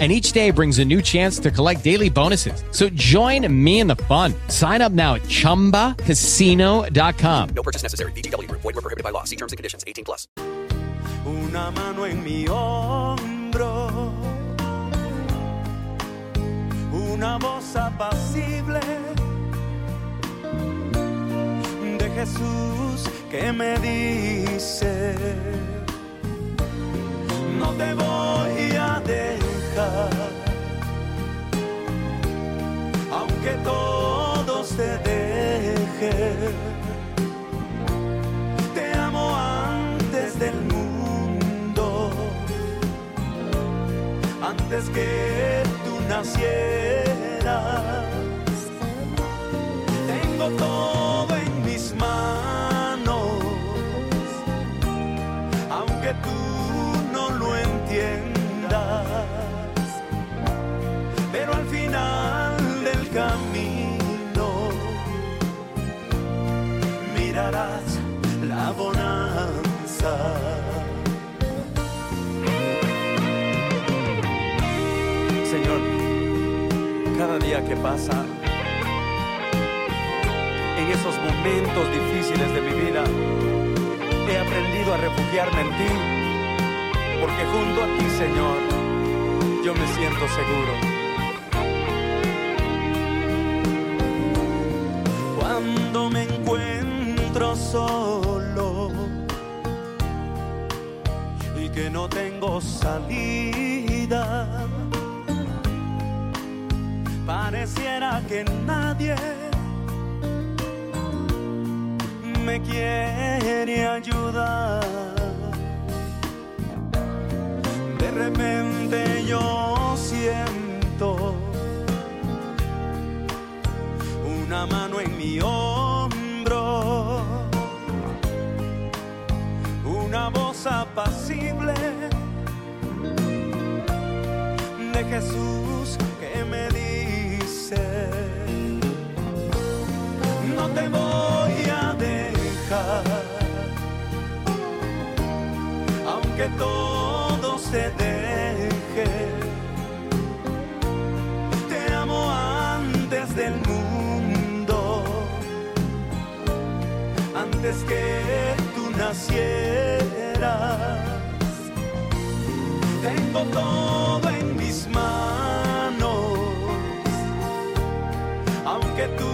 and each day brings a new chance to collect daily bonuses. So join me in the fun. Sign up now at ChumbaCasino.com. No purchase necessary. BGW. Void were prohibited by law. See terms and conditions. 18 plus. Una mano en mi hombro. Una voz apacible de Jesús que me dice no te voy a dejar, aunque todos te dejen. Te amo antes del mundo, antes que tú nacieras. Tengo todo en mis manos, aunque tú camino mirarás la bonanza. Señor, cada día que pasa, en esos momentos difíciles de mi vida, he aprendido a refugiarme en ti porque junto a ti, Señor, yo me siento seguro. Cuando me encuentro solo y que no tengo salida, pareciera que nadie me quiere ayudar. De repente yo siento una mano en mi hombro, voz de Jesús que me dice, no te voy a dejar aunque todo se deje. Te amo antes del mundo, antes que tú nacieras. Tengo todo en mis manos, aunque tú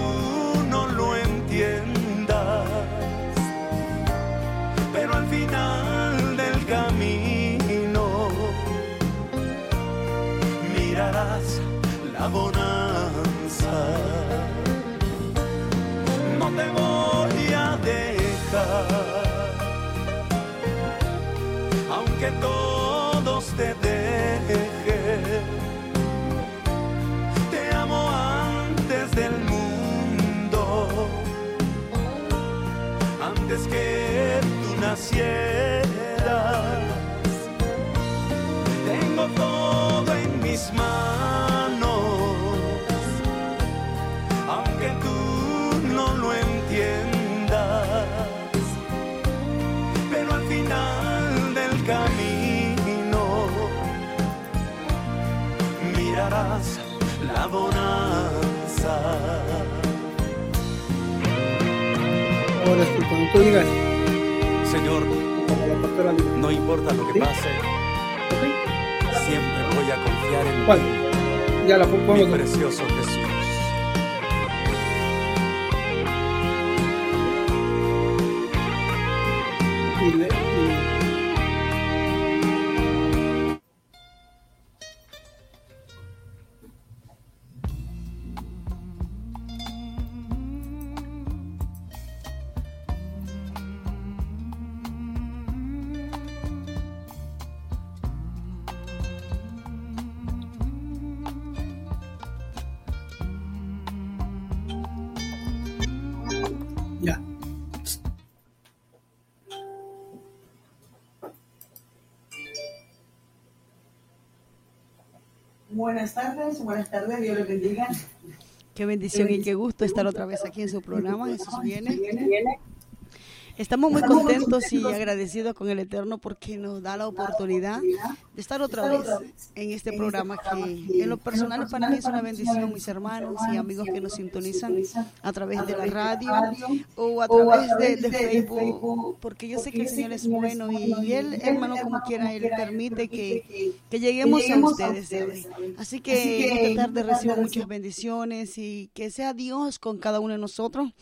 aunque tú no lo entiendas. Pero al final del camino mirarás la bonanza. Ahora sí, cuando tú digas, Señor, no importa lo que ¿Sí? pase, ¿ok? siempre voy a confiar en ¿Cuál? ti, Ya la mi precioso Jesús. Y Buenas tardes, buenas tardes, Dios les bendiga. Qué bendición y qué gusto estar otra vez aquí en su programa. Jesús viene. Estamos muy contentos y agradecidos con el Eterno porque nos da la oportunidad de estar otra vez en este programa que en lo personal para mí es una bendición, mis hermanos y amigos que nos sintonizan a través de la radio o a través de, Facebook, porque yo sé que el Señor es bueno y Él, hermano, como quiera, Él permite que, que lleguemos a ustedes. Así que esta tarde recibo muchas bendiciones y que sea Dios con cada uno de nosotros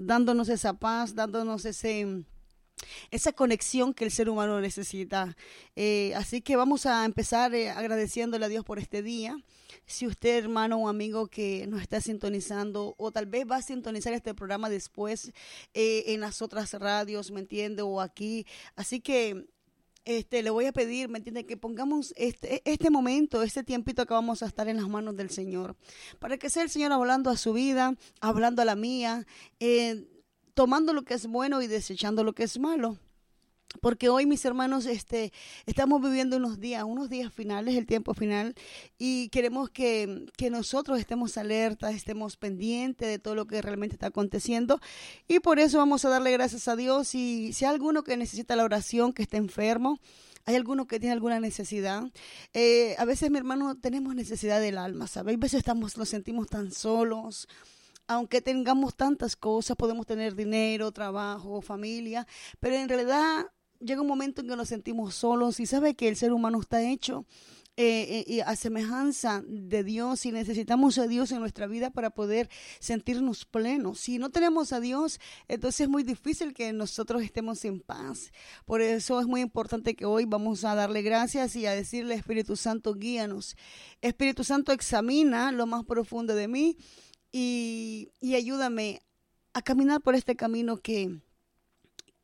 dándonos esa paz, dándonos ese esa conexión que el ser humano necesita. Eh, así que vamos a empezar eh, agradeciéndole a Dios por este día. Si usted, hermano o amigo que nos está sintonizando, o tal vez va a sintonizar este programa después eh, en las otras radios, ¿me entiende? O aquí. Así que este, le voy a pedir, ¿me entiende? Que pongamos este, este momento, este tiempito que vamos a estar en las manos del Señor, para que sea el Señor hablando a su vida, hablando a la mía, eh, tomando lo que es bueno y desechando lo que es malo. Porque hoy, mis hermanos, este, estamos viviendo unos días, unos días finales, el tiempo final, y queremos que, que nosotros estemos alertas, estemos pendientes de todo lo que realmente está aconteciendo. Y por eso vamos a darle gracias a Dios. Y si hay alguno que necesita la oración, que esté enfermo, hay alguno que tiene alguna necesidad. Eh, a veces, mi hermano, tenemos necesidad del alma, ¿sabes? A veces estamos, nos sentimos tan solos aunque tengamos tantas cosas, podemos tener dinero, trabajo, familia, pero en realidad llega un momento en que nos sentimos solos y sabe que el ser humano está hecho eh, eh a semejanza de Dios y necesitamos a Dios en nuestra vida para poder sentirnos plenos. Si no tenemos a Dios, entonces es muy difícil que nosotros estemos en paz. Por eso es muy importante que hoy vamos a darle gracias y a decirle Espíritu Santo, guíanos. Espíritu Santo, examina lo más profundo de mí y, y ayúdame a caminar por este camino que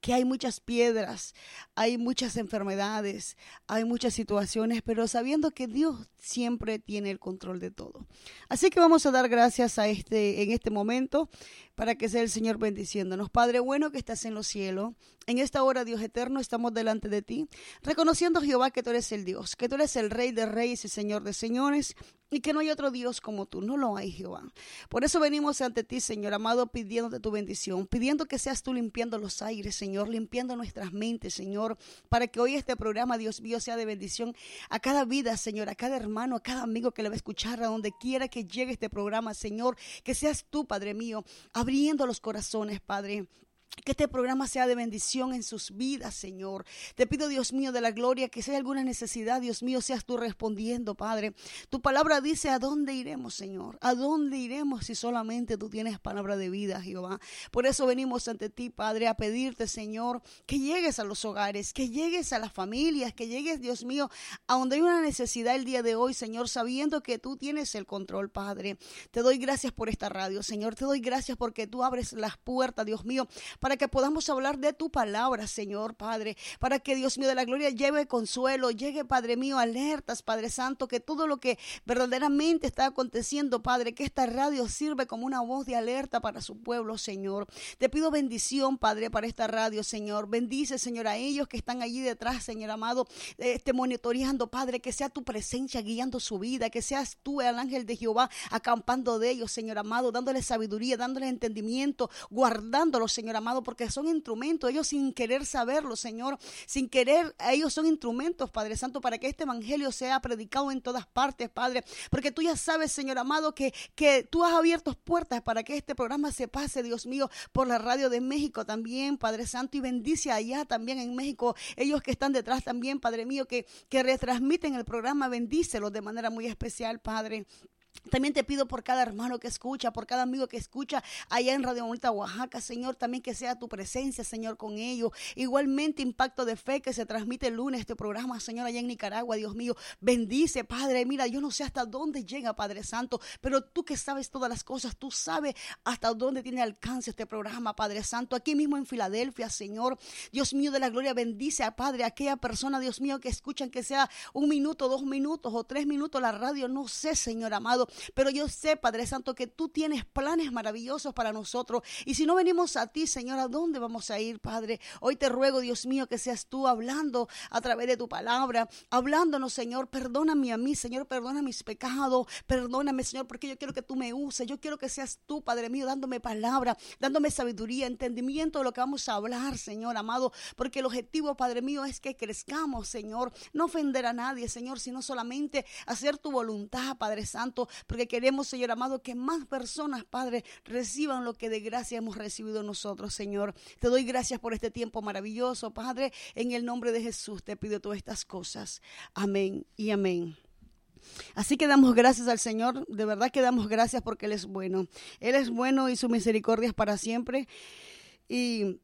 que hay muchas piedras, hay muchas enfermedades, hay muchas situaciones, pero sabiendo que Dios siempre tiene el control de todo. Así que vamos a dar gracias a este en este momento para que sea el Señor bendiciéndonos. Padre bueno que estás en los cielos, en esta hora Dios eterno estamos delante de ti, reconociendo Jehová que tú eres el Dios, que tú eres el Rey de reyes y Señor de señores, y que no hay otro Dios como tú, no lo hay Jehová. Por eso venimos ante ti, Señor amado, pidiéndote tu bendición, pidiendo que seas tú limpiando los aires, Señor, limpiando nuestras mentes, Señor, para que hoy este programa, Dios mío, sea de bendición a cada vida, Señor, a cada hermano, a cada amigo que le va a escuchar, a donde quiera que llegue este programa, Señor, que seas tú, Padre mío, abriendo los corazones, Padre que este programa sea de bendición en sus vidas, Señor. Te pido, Dios mío, de la gloria, que si hay alguna necesidad, Dios mío, seas tú respondiendo, Padre. Tu palabra dice, ¿a dónde iremos, Señor? ¿A dónde iremos si solamente tú tienes palabra de vida, Jehová? Por eso venimos ante ti, Padre, a pedirte, Señor, que llegues a los hogares, que llegues a las familias, que llegues, Dios mío, a donde hay una necesidad el día de hoy, Señor, sabiendo que tú tienes el control, Padre. Te doy gracias por esta radio, Señor. Te doy gracias porque tú abres las puertas, Dios mío, para que podamos hablar de tu palabra, Señor Padre, para que Dios mío de la gloria lleve consuelo, llegue, Padre mío, alertas, Padre Santo, que todo lo que verdaderamente está aconteciendo, Padre, que esta radio sirve como una voz de alerta para su pueblo, Señor. Te pido bendición, Padre, para esta radio, Señor. Bendice, Señor, a ellos que están allí detrás, Señor amado, este, monitoreando, Padre, que sea tu presencia guiando su vida, que seas tú, el ángel de Jehová, acampando de ellos, Señor amado, dándoles sabiduría, dándoles entendimiento, guardándolos, Señor amado porque son instrumentos, ellos sin querer saberlo, Señor, sin querer, ellos son instrumentos, Padre Santo, para que este Evangelio sea predicado en todas partes, Padre, porque tú ya sabes, Señor amado, que, que tú has abierto puertas para que este programa se pase, Dios mío, por la radio de México también, Padre Santo, y bendice allá también en México, ellos que están detrás también, Padre mío, que, que retransmiten el programa, bendícelos de manera muy especial, Padre. También te pido por cada hermano que escucha, por cada amigo que escucha allá en Radio Bonita, Oaxaca, Señor, también que sea tu presencia, Señor, con ellos. Igualmente, impacto de fe que se transmite el lunes este programa, Señor, allá en Nicaragua, Dios mío. Bendice, Padre. Mira, yo no sé hasta dónde llega, Padre Santo, pero tú que sabes todas las cosas, tú sabes hasta dónde tiene alcance este programa, Padre Santo. Aquí mismo en Filadelfia, Señor, Dios mío de la gloria, bendice a Padre, a aquella persona, Dios mío, que escuchan que sea un minuto, dos minutos o tres minutos la radio, no sé, Señor amado pero yo sé, Padre Santo, que tú tienes planes maravillosos para nosotros. Y si no venimos a ti, Señor, ¿a dónde vamos a ir, Padre? Hoy te ruego, Dios mío, que seas tú hablando a través de tu palabra, hablándonos, Señor. Perdóname a mí, Señor, perdona mis pecados, perdóname, Señor, porque yo quiero que tú me uses. Yo quiero que seas tú, Padre mío, dándome palabra, dándome sabiduría, entendimiento de lo que vamos a hablar, Señor amado, porque el objetivo, Padre mío, es que crezcamos, Señor, no ofender a nadie, Señor, sino solamente hacer tu voluntad, Padre Santo, porque queremos, Señor amado, que más personas, Padre, reciban lo que de gracia hemos recibido nosotros, Señor. Te doy gracias por este tiempo maravilloso, Padre, en el nombre de Jesús te pido todas estas cosas. Amén y amén. Así que damos gracias al Señor, de verdad que damos gracias porque Él es bueno. Él es bueno y su misericordia es para siempre. Y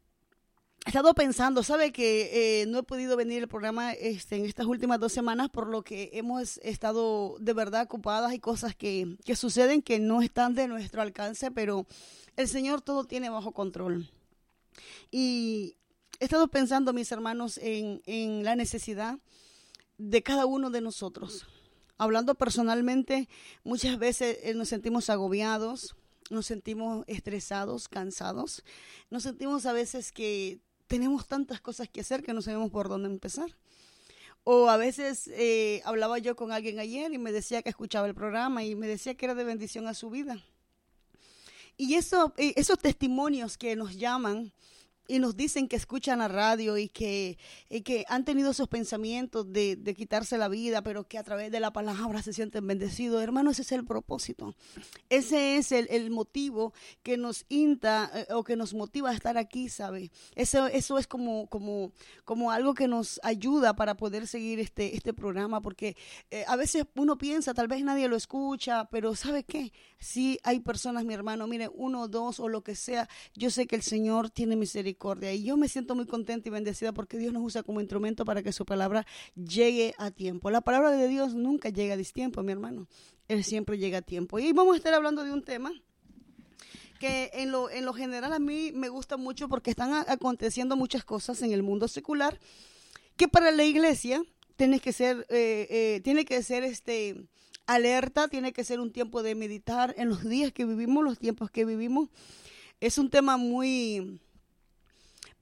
he estado pensando, sabe que eh, no he podido venir al programa este, en estas últimas dos semanas por lo que hemos estado de verdad ocupadas. Hay cosas que, que suceden que no están de nuestro alcance, pero el Señor todo tiene bajo control. Y he estado pensando, mis hermanos, en, en la necesidad de cada uno de nosotros hablando personalmente, muchas veces eh, nos sentimos agobiados, nos sentimos estresados, cansados, nos sentimos a veces que tenemos tantas cosas que hacer que no sabemos por dónde empezar. O a veces eh, hablaba yo con alguien ayer y me decía que escuchaba el programa y me decía que era de bendición a su vida. Y eso, eh, esos testimonios que nos llaman y nos dicen que escuchan la radio y que, que han tenido esos pensamientos de, de, quitarse la vida, pero que a través de la palabra se sienten bendecidos. Hermano, ese es el propósito. Ese es el, el motivo que nos inta eh, o que nos motiva a estar aquí, ¿sabe? Eso, eso es como, como, como algo que nos ayuda para poder seguir este, este programa, porque eh, a veces uno piensa, tal vez nadie lo escucha, pero ¿sabe qué? Si hay personas, mi hermano, mire, uno, dos o lo que sea, yo sé que el Señor tiene misericordia y yo me siento muy contenta y bendecida porque Dios nos usa como instrumento para que su palabra llegue a tiempo. La palabra de Dios nunca llega a distiempo, mi hermano. Él siempre llega a tiempo. Y vamos a estar hablando de un tema que en lo, en lo general a mí me gusta mucho porque están aconteciendo muchas cosas en el mundo secular que para la iglesia tiene que ser, eh, eh, tiene que ser este alerta, tiene que ser un tiempo de meditar en los días que vivimos, los tiempos que vivimos. Es un tema muy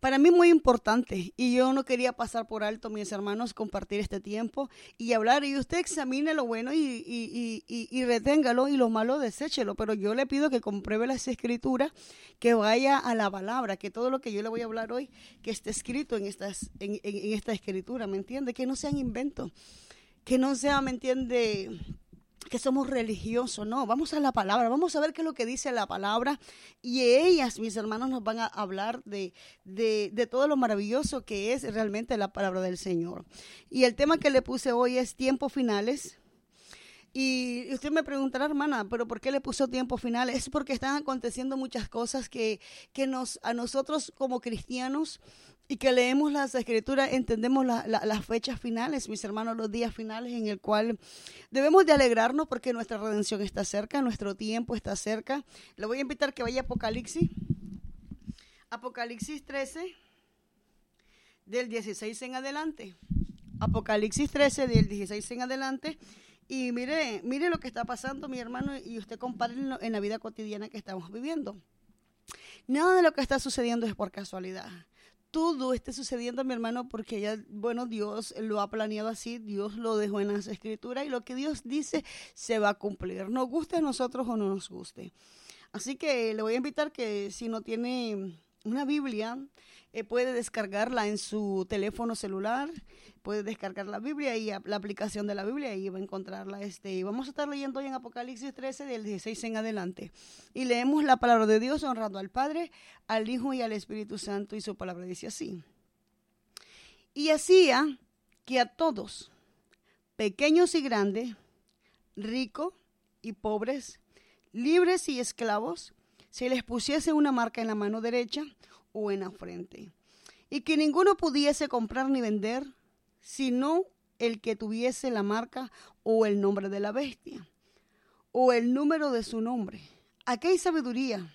para mí muy importante y yo no quería pasar por alto, mis hermanos, compartir este tiempo y hablar. Y usted examine lo bueno y, y, y, y reténgalo y lo malo deséchelo. Pero yo le pido que compruebe las escrituras, que vaya a la palabra, que todo lo que yo le voy a hablar hoy, que esté escrito en, estas, en, en, en esta escritura, ¿me entiende? Que no sean inventos, que no sea, ¿me entiende? Que somos religiosos, no, vamos a la palabra, vamos a ver qué es lo que dice la palabra y ellas, mis hermanos, nos van a hablar de, de, de, todo lo maravilloso que es realmente la palabra del Señor. Y el tema que le puse hoy es tiempos finales. Y usted me preguntará, hermana, ¿pero por qué le puso tiempos finales? Es porque están aconteciendo muchas cosas que, que nos, a nosotros como cristianos y que leemos las escrituras, entendemos la, la, las fechas finales, mis hermanos, los días finales en el cual debemos de alegrarnos porque nuestra redención está cerca, nuestro tiempo está cerca. Le voy a invitar que vaya a Apocalipsis. Apocalipsis 13, del 16 en adelante. Apocalipsis 13, del 16 en adelante. Y mire, mire lo que está pasando, mi hermano, y usted compare en la vida cotidiana que estamos viviendo. Nada de lo que está sucediendo es por casualidad todo esté sucediendo, mi hermano, porque ya, bueno, Dios lo ha planeado así, Dios lo dejó en las escrituras y lo que Dios dice se va a cumplir, nos guste a nosotros o no nos guste. Así que le voy a invitar que si no tiene una Biblia, eh, puede descargarla en su teléfono celular, puede descargar la Biblia y la aplicación de la Biblia y va a encontrarla. Este, y vamos a estar leyendo hoy en Apocalipsis 13 del 16 en adelante. Y leemos la palabra de Dios honrando al Padre, al Hijo y al Espíritu Santo y su palabra dice así. Y hacía que a todos, pequeños y grandes, ricos y pobres, libres y esclavos, se les pusiese una marca en la mano derecha o en la frente, y que ninguno pudiese comprar ni vender, sino el que tuviese la marca o el nombre de la bestia, o el número de su nombre. Aquí hay sabiduría.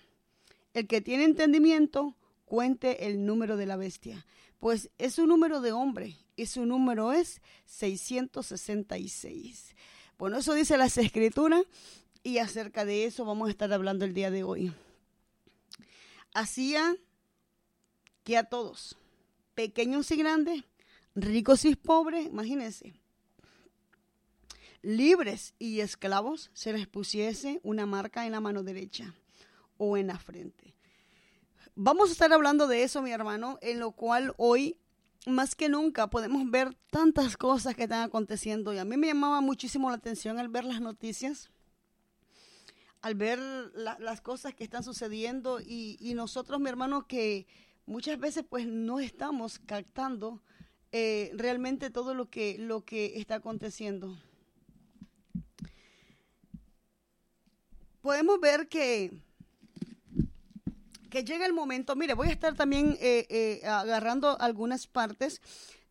El que tiene entendimiento, cuente el número de la bestia, pues es un número de hombre y su número es 666. Bueno, eso dice las escrituras Y acerca de eso vamos a estar hablando el día de hoy. Hacía que a todos, pequeños y grandes, ricos y pobres, imagínense, libres y esclavos, se les pusiese una marca en la mano derecha o en la frente. Vamos a estar hablando de eso, mi hermano, en lo cual hoy, más que nunca, podemos ver tantas cosas que están aconteciendo. Y a mí me llamaba muchísimo la atención al ver las noticias, al ver la- las cosas que están sucediendo y nosotros, mi hermano, que muchas veces pues no estamos captando eh, realmente todo lo que, lo que está aconteciendo. Podemos ver que que llega el momento, mire, voy a estar también eh, eh, agarrando algunas partes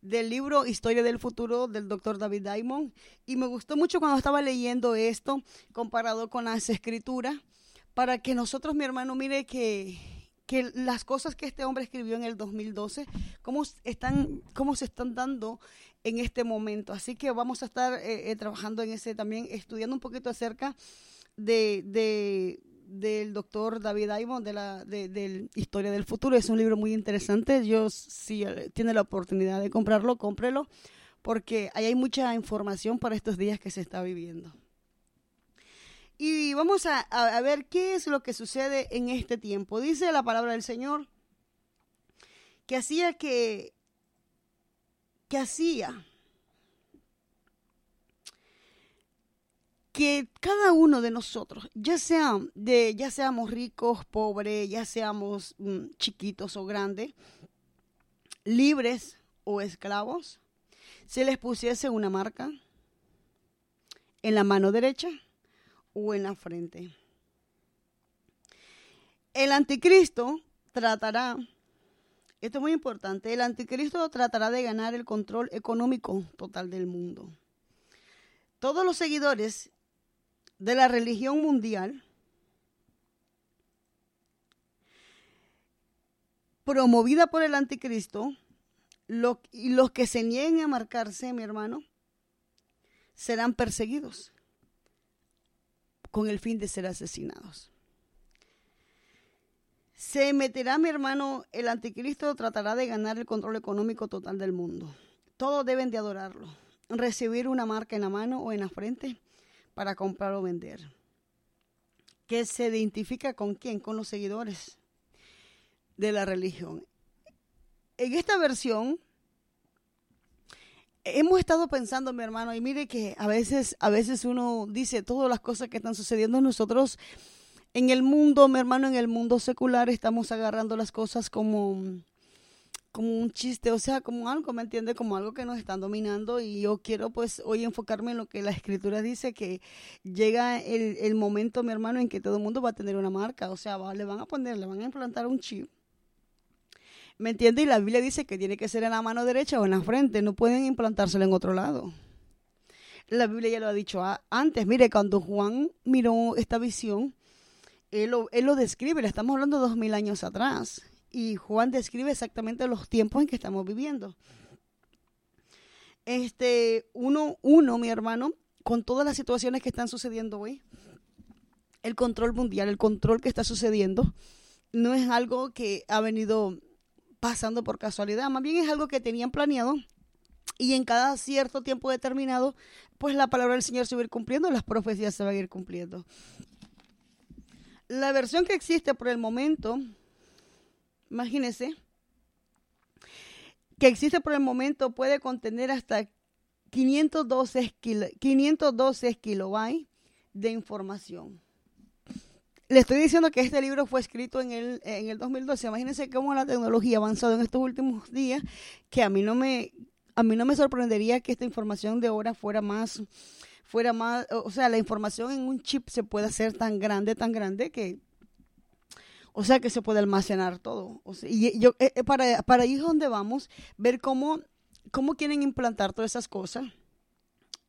del libro Historia del Futuro del doctor David Diamond y me gustó mucho cuando estaba leyendo esto comparado con las escrituras para que nosotros, mi hermano, mire que, que las cosas que este hombre escribió en el 2012, cómo están, cómo se están dando en este momento. Así que vamos a estar eh, eh, trabajando en ese también, estudiando un poquito acerca de, de del doctor David Diamond de la de, del Historia del Futuro. Es un libro muy interesante. Yo, si eh, tiene la oportunidad de comprarlo, cómprelo, porque ahí hay mucha información para estos días que se está viviendo. Y vamos a, a, ver qué es lo que sucede en este tiempo. Dice la palabra del Señor que hacía que, que hacía que cada uno de nosotros, ya sea de, ya seamos ricos, pobres, ya seamos mm, chiquitos o grandes, libres o esclavos, se les pusiese una marca en la mano derecha o en la frente. El anticristo tratará, esto es muy importante, el anticristo tratará de ganar el control económico total del mundo. Todos los seguidores de la religión mundial promovida por el anticristo lo, y los que se nieguen a marcarse, mi hermano, serán perseguidos con el fin de ser asesinados. Se meterá, mi hermano, el anticristo tratará de ganar el control económico total del mundo. Todos deben de adorarlo, recibir una marca en la mano o en la frente para comprar o vender. Que se identifica con quién? Con los seguidores de la religión. En esta versión hemos estado pensando, mi hermano, y mire que a veces, a veces uno dice todas las cosas que están sucediendo nosotros en el mundo, mi hermano, en el mundo secular estamos agarrando las cosas como como un chiste, o sea, como algo, ¿me entiende? Como algo que nos están dominando y yo quiero pues hoy enfocarme en lo que la escritura dice, que llega el, el momento, mi hermano, en que todo el mundo va a tener una marca, o sea, va, le van a poner, le van a implantar un chip. ¿Me entiende? Y la Biblia dice que tiene que ser en la mano derecha o en la frente, no pueden implantárselo en otro lado. La Biblia ya lo ha dicho antes, mire, cuando Juan miró esta visión, él lo, él lo describe, le estamos hablando dos mil años atrás y Juan describe exactamente los tiempos en que estamos viviendo. Este, uno, uno, mi hermano, con todas las situaciones que están sucediendo hoy, el control mundial, el control que está sucediendo, no es algo que ha venido pasando por casualidad, más bien es algo que tenían planeado y en cada cierto tiempo determinado, pues la palabra del Señor se va a ir cumpliendo, las profecías se van a ir cumpliendo. La versión que existe por el momento imagínense, que existe por el momento puede contener hasta 512, kilo, 512 kilobytes de información. Le estoy diciendo que este libro fue escrito en el, en el 2012. Imagínense cómo la tecnología ha avanzado en estos últimos días, que a mí no me, a mí no me sorprendería que esta información de ahora fuera más, fuera más, o sea, la información en un chip se puede hacer tan grande, tan grande que o sea que se puede almacenar todo. Y yo, eh, para, para ahí es donde vamos, ver cómo, cómo quieren implantar todas esas cosas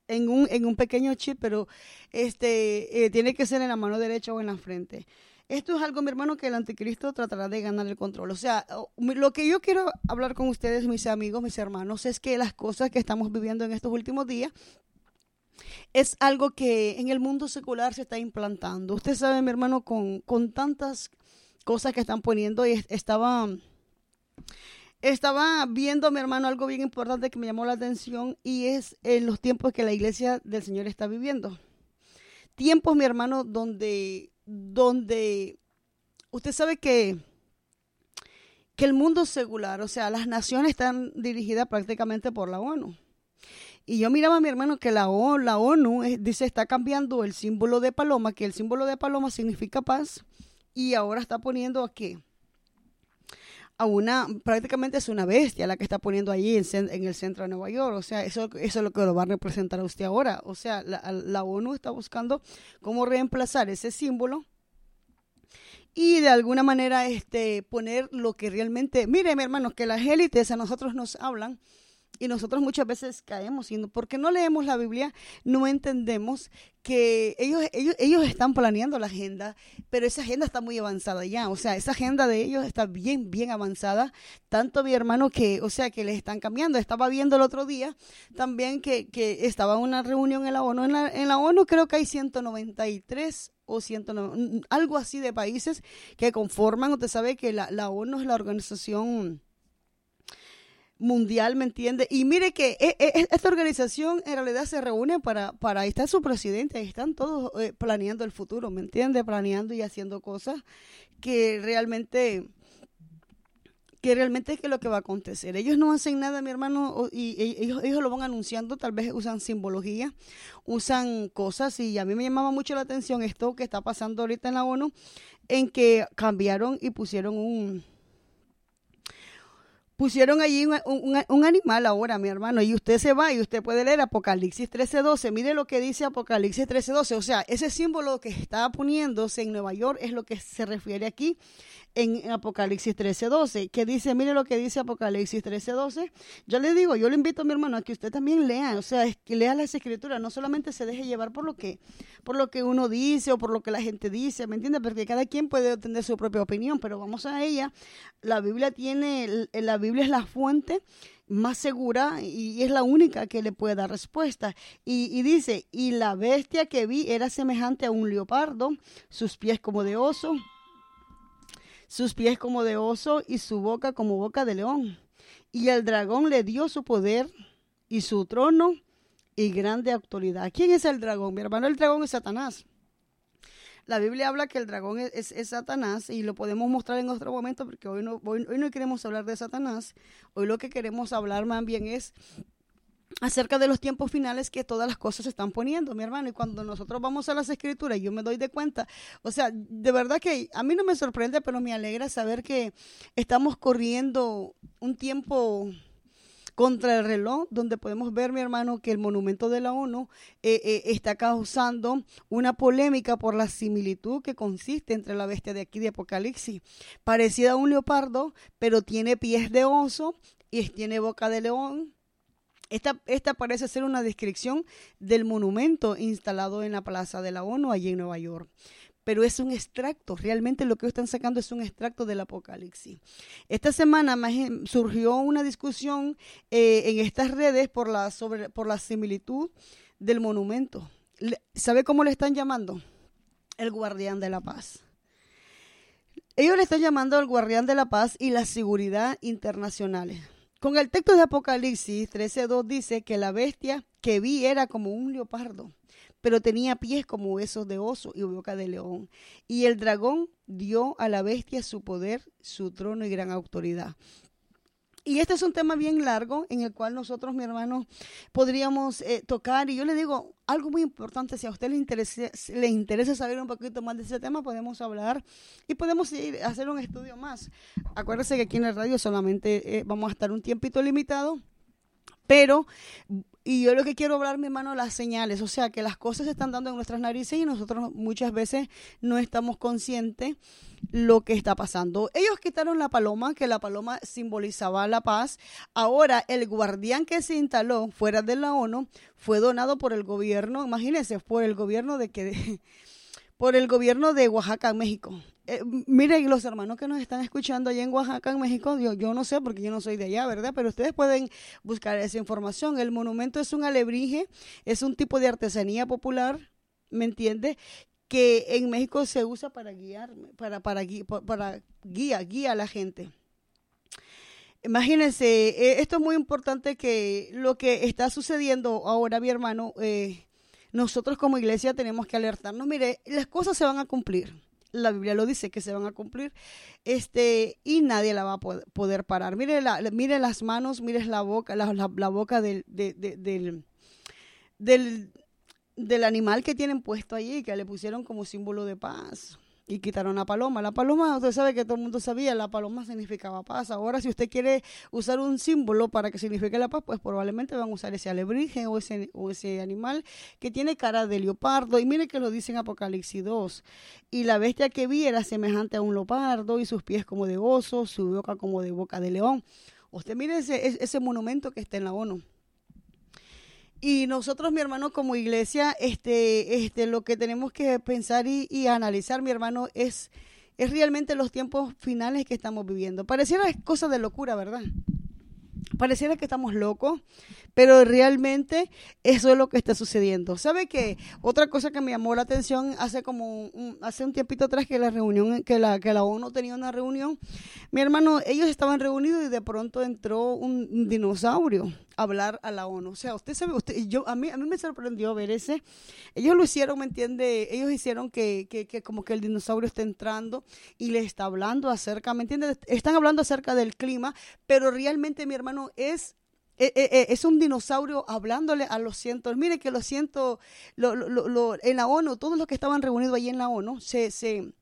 en un, en un pequeño chip, pero este eh, tiene que ser en la mano derecha o en la frente. Esto es algo, mi hermano, que el anticristo tratará de ganar el control. O sea, lo que yo quiero hablar con ustedes, mis amigos, mis hermanos, es que las cosas que estamos viviendo en estos últimos días es algo que en el mundo secular se está implantando. Usted sabe, mi hermano, con, con tantas cosas que están poniendo, y estaba, estaba viendo, mi hermano, algo bien importante que me llamó la atención y es en los tiempos que la iglesia del Señor está viviendo. Tiempos, mi hermano, donde, donde usted sabe que que el mundo secular, o sea, las naciones están dirigidas prácticamente por la ONU. Y yo miraba a mi hermano que la, ONU, la ONU dice está cambiando el símbolo de paloma, que el símbolo de paloma significa paz, y ahora está poniendo aquí a una, prácticamente es una bestia la que está poniendo allí en, el centro de Nueva York. O sea, eso, eso es lo que lo va a representar a usted ahora. O sea, la, la ONU está buscando cómo reemplazar ese símbolo y de alguna manera este, poner lo que realmente, mire mi hermano, que las élites a nosotros nos hablan y nosotros muchas veces caemos, y porque no leemos la Biblia, no entendemos que ellos, ellos, ellos están planeando la agenda, pero esa agenda está muy avanzada ya, o sea, esa agenda de ellos está bien, bien avanzada, tanto mi hermano que, o sea, que les están cambiando. Estaba viendo el otro día también que, que estaba una reunión en la ONU, en la, en la ONU creo que hay 193 o 190, algo así de países que conforman, usted sabe que la, la ONU es la organización mundial, ¿me entiende? Y mire que e, e, esta organización en realidad se reúne para, para ahí está su presidente, ahí están todos eh, planeando el futuro, ¿me entiende? Planeando y haciendo cosas que realmente que realmente es que lo que va a acontecer. Ellos no hacen nada, mi hermano, y ellos, ellos lo van anunciando, tal vez usan simbología, usan cosas, y a mí me llamaba mucho la atención esto que está pasando ahorita en la ONU, en que cambiaron y pusieron un, pusieron allí un, animal ahora, mi hermano, y usted se va y usted puede leer Apocalipsis 13:12. Mire lo que dice Apocalipsis 13:12. O sea, ese símbolo que está poniéndose en Nueva York es lo que se refiere aquí en Apocalipsis 13:12, que dice, mire lo que dice Apocalipsis 13:12. Yo le digo, yo le invito a mi hermano a que usted también lea, o sea, que lea las escrituras, no solamente se deje llevar por lo que por lo que uno dice o por lo que la gente dice, ¿me entiende? Porque cada quien puede tener su propia opinión, pero vamos a ella. La Biblia tiene la Biblia es la fuente más segura y es la única que le puede dar respuesta. Y, y, dice, y la bestia que vi era semejante a un leopardo, sus pies como de oso sus pies como de oso y su boca como boca de león. Y el dragón le dio su poder y su trono y grande autoridad. ¿Quién es el dragón? Mi hermano, el dragón es Satanás. La Biblia habla que el dragón es, Satanás y lo podemos mostrar en otro momento porque hoy no, hoy no queremos hablar de Satanás. Hoy lo que queremos hablar más bien es acerca de los tiempos finales que todas las cosas se están poniendo, mi hermano. Y cuando nosotros vamos a las escrituras, yo me doy de cuenta, o sea, de verdad que a mí no me sorprende, pero me alegra saber que estamos corriendo un tiempo contra el reloj, donde podemos ver, mi hermano, que el monumento de la ONU eh, eh, está causando una polémica por la similitud que consiste entre la bestia de aquí de Apocalipsis, parecida a un leopardo, pero tiene pies de oso y tiene boca de león, esta, esta, parece ser una descripción del monumento instalado en la Plaza de la ONU allí en Nueva York. Pero es un extracto, realmente lo que están sacando es un extracto del Apocalipsis. Esta semana surgió una discusión eh, en estas redes por la, por la similitud del monumento. ¿Sabe cómo le están llamando? El guardián de la paz. Ellos le están llamando el guardián de la paz y la seguridad internacionales. Con el texto de Apocalipsis 13.2 dice que la bestia que vi era como un leopardo, pero tenía pies como huesos de oso y boca de león. Y el dragón dio a la bestia su poder, su trono y gran autoridad. Y este es un tema bien largo en el cual nosotros, mi hermano, podríamos eh, tocar. Y yo le digo algo muy importante, si a usted le interesa, le interesa saber un poquito más de ese tema, podemos hablar y podemos ir a hacer un estudio más. Acuérdese que aquí en el radio solamente eh, vamos a estar un tiempito limitado. Pero y yo lo que quiero hablar, mi hermano, las señales, o sea, que las cosas se están dando en nuestras narices y nosotros muchas veces no estamos conscientes lo que está pasando. Ellos quitaron la paloma, que la paloma simbolizaba la paz. Ahora, el guardián que se instaló fuera de la ONU fue donado por el gobierno, imagínense, por el gobierno de que por el gobierno de Oaxaca, México. Eh, miren, los hermanos que nos están escuchando allá en Oaxaca, en México, yo, yo no sé porque yo no soy de allá, ¿verdad? Pero ustedes pueden buscar esa información. El monumento es un alebrije, es un tipo de artesanía popular, ¿me entiende? Que en México se usa para guiar, para, para, para guía, guía a la gente. Imagínense, eh, esto es muy importante que lo que está sucediendo ahora, mi hermano, eh, nosotros como iglesia tenemos que alertarnos. Mire, las cosas se van a cumplir. La Biblia lo dice que se van a cumplir. Este, y nadie la va a poder, parar. Mire, la, mire las manos, mire la boca, la, boca del, de- de- del, del, del animal que tienen puesto allí, que le pusieron como símbolo de paz. Y quitaron la paloma. La paloma, usted sabe que todo el mundo sabía, la paloma significaba paz. Ahora, si usted quiere usar un símbolo para que signifique la paz, pues probablemente van a usar ese alebrije o ese, animal que tiene cara de leopardo. Y mire que lo dice en Apocalipsis 2. Y la bestia que vi era semejante a un leopardo y sus pies como de oso, su boca como de boca de león. Usted mire ese- ese monumento que está en la ONU. Y nosotros, mi hermano, como iglesia, este, este, lo que tenemos que pensar y, y analizar, mi hermano, es, es realmente los tiempos finales que estamos viviendo. Pareciera cosa de locura, ¿verdad? Pareciera que estamos locos, pero realmente eso es lo que está sucediendo. ¿Sabe qué? Otra cosa que me llamó la atención hace como un, hace un tiempito atrás que la reunión, que la, que la ONU tenía una reunión, mi hermano, ellos estaban reunidos y de pronto entró un, dinosaurio a hablar a la ONU. O sea, usted sabe, usted, yo, a mí, a mí me sorprendió ver ese. Ellos lo hicieron, ¿me entiende? Ellos hicieron que, que, que como que el dinosaurio está entrando y le está hablando acerca, ¿me entiende? Están hablando acerca del clima, pero realmente, mi hermano, es eh, eh, eh, es un dinosaurio hablándole a los cientos. Mire que los cientos, lo- lo- en la ONU, todos los que estaban reunidos allí en la ONU, se, se,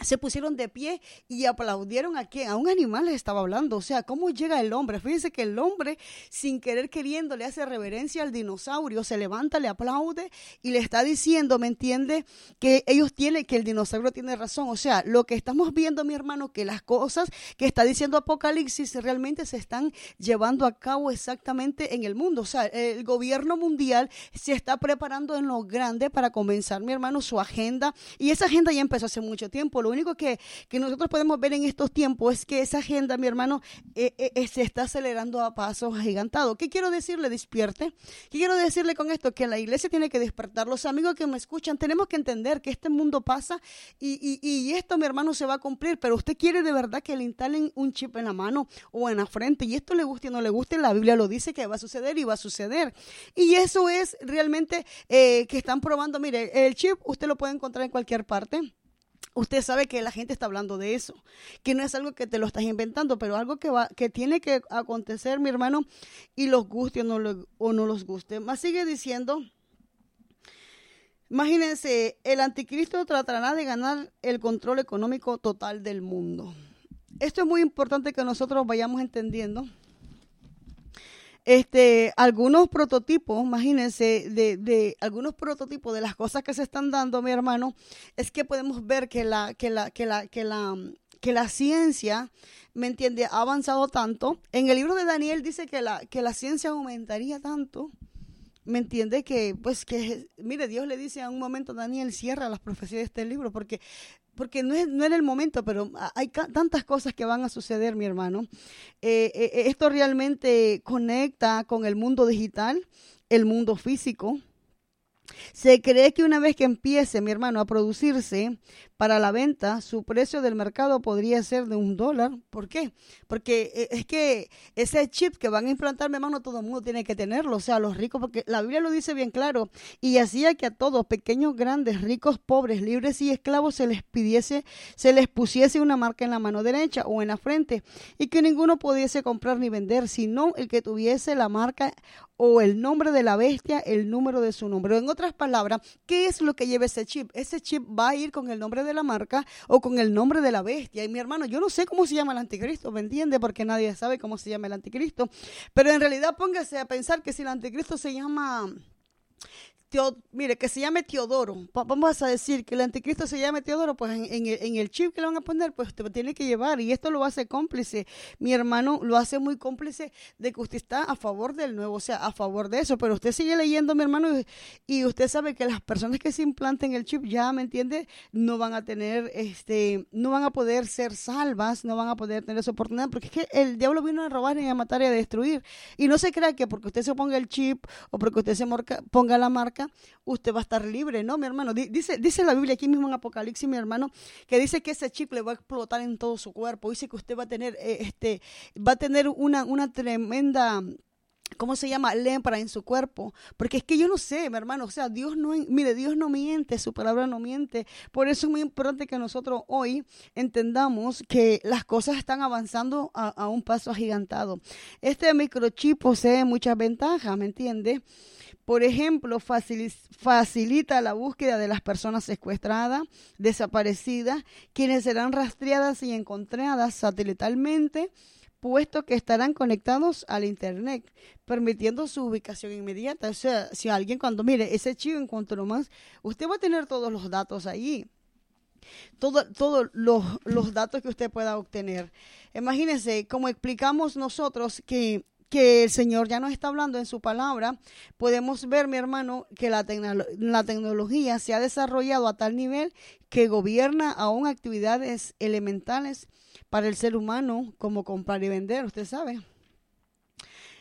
se pusieron de pie y aplaudieron a quien, a un animal les estaba hablando. O sea, ¿cómo llega el hombre? Fíjense que el hombre, sin querer queriendo, le hace reverencia al dinosaurio, se levanta, le aplaude y le está diciendo, ¿me entiende? Que ellos tienen, que el dinosaurio tiene razón. O sea, lo que estamos viendo, mi hermano, que las cosas que está diciendo Apocalipsis realmente se están llevando a cabo exactamente en el mundo. O sea, el gobierno mundial se está preparando en lo grande para comenzar, mi hermano, su agenda. Y esa agenda ya empezó hace mucho tiempo. Único que, que nosotros podemos ver en estos tiempos es que esa agenda, mi hermano, eh, eh, eh, se está acelerando a pasos agigantados. ¿Qué quiero decirle? Despierte. ¿Qué quiero decirle con esto? Que la iglesia tiene que despertar. Los amigos que me escuchan, tenemos que entender que este mundo pasa y, y, y esto, mi hermano, se va a cumplir. Pero usted quiere de verdad que le instalen un chip en la mano o en la frente y esto le guste o no le guste, la Biblia lo dice que va a suceder y va a suceder. Y eso es realmente eh, que están probando. Mire, el chip usted lo puede encontrar en cualquier parte. Usted sabe que la gente está hablando de eso, que no es algo que te lo estás inventando, pero algo que va, que tiene que acontecer, mi hermano, y los guste o no, lo- o no los guste. Más sigue diciendo, imagínense, el anticristo tratará de ganar el control económico total del mundo. Esto es muy importante que nosotros vayamos entendiendo este, algunos prototipos, imagínense, de, de algunos prototipos de las cosas que se están dando, mi hermano, es que podemos ver que la, que la, que la, que la, que la ciencia, ¿me entiende?, ha avanzado tanto. En el libro de Daniel dice que la, que la ciencia aumentaría tanto. ¿Me entiende? Que, pues, que, mire, Dios le dice a un momento, Daniel, cierra las profecías de este libro, porque porque no, es, no era el momento, pero hay tantas cosas que van a suceder, mi hermano. Eh, eh, esto realmente conecta con el mundo digital, el mundo físico. Se cree que una vez que empiece, mi hermano, a producirse para la venta, su precio del mercado podría ser de un dólar. ¿Por qué? Porque eh, es que ese chip que van a implantar, mi hermano, todo el mundo tiene que tenerlo, o sea, los ricos, porque la Biblia lo dice bien claro, y hacía que a todos, pequeños, grandes, ricos, pobres, libres y esclavos, se les pidiese, se les pusiese una marca en la mano derecha o en la frente, y que ninguno pudiese comprar ni vender, sino el que tuviese la marca o el nombre de la bestia, el número de su nombre. En otras palabras, ¿qué es lo que lleva ese chip? Ese chip va a ir con el nombre de la marca o con el nombre de la bestia. Y mi hermano, yo no sé cómo se llama el anticristo, ¿me entiende? Porque nadie sabe cómo se llama el anticristo. Pero en realidad póngase a pensar que si el anticristo se llama Teo- mire, que se llame Teodoro. Va- Vamos a decir que el anticristo se llame Teodoro, pues en, el, chip que le van a poner, pues usted tiene que llevar. Y esto lo hace cómplice. Mi hermano lo hace muy cómplice de que usted está a favor del nuevo, o sea, a favor de eso. Pero usted sigue leyendo, mi hermano, y, usted sabe que las personas que se implanten el chip, ya, ¿me entiende? No van a tener, este, no van a poder ser salvas, no van a poder tener esa oportunidad, porque es que el diablo vino a robar y a matar y a destruir. Y no se crea que porque usted se ponga el chip o porque usted se ponga la marca, usted va a estar libre, ¿no, mi hermano? Di- Dice, dice la Biblia aquí mismo en Apocalipsis, mi hermano, que dice que ese chip le va a explotar en todo su cuerpo. Dice que usted va a tener, eh, este, va a tener una, una tremenda ¿cómo se llama? Lepra en su cuerpo. Porque es que yo no sé, mi hermano, o sea, Dios no, mire, Dios no miente, su palabra no miente. Por eso es muy importante que nosotros hoy entendamos que las cosas están avanzando a, a un paso agigantado. Este microchip posee muchas ventajas, ¿me entiende? Por ejemplo, facili- facilita la búsqueda de las personas secuestradas, desaparecidas, quienes serán rastreadas y encontradas satelitalmente puesto que estarán conectados al internet, permitiendo su ubicación inmediata. O sea, si alguien cuando mire ese chivo en cuanto nomás, usted va a tener todos los datos ahí. Todos todo los, los datos que usted pueda obtener. Imagínense, como explicamos nosotros que, que el Señor ya nos está hablando en su palabra, podemos ver, mi hermano, que la, tecnolo- la tecnología se ha desarrollado a tal nivel que gobierna aún actividades elementales para el ser humano, como comprar y vender, usted sabe.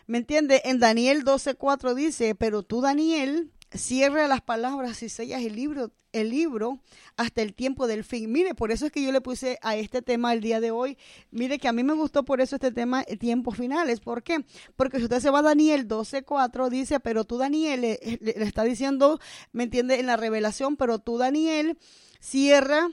¿Me entiende? En Daniel 12:4 dice, pero tú, Daniel, cierra las palabras y sellas el libro, el libro hasta el tiempo del fin. Mire, por eso es que yo le puse a este tema el día de hoy. Mire que a mí me gustó por eso este tema, eh, tiempos finales. ¿Por qué? Porque si usted se va a Daniel 12:4, dice, pero tú, Daniel, le, le- le está diciendo, ¿me entiende? En la revelación, pero tú, Daniel, cierra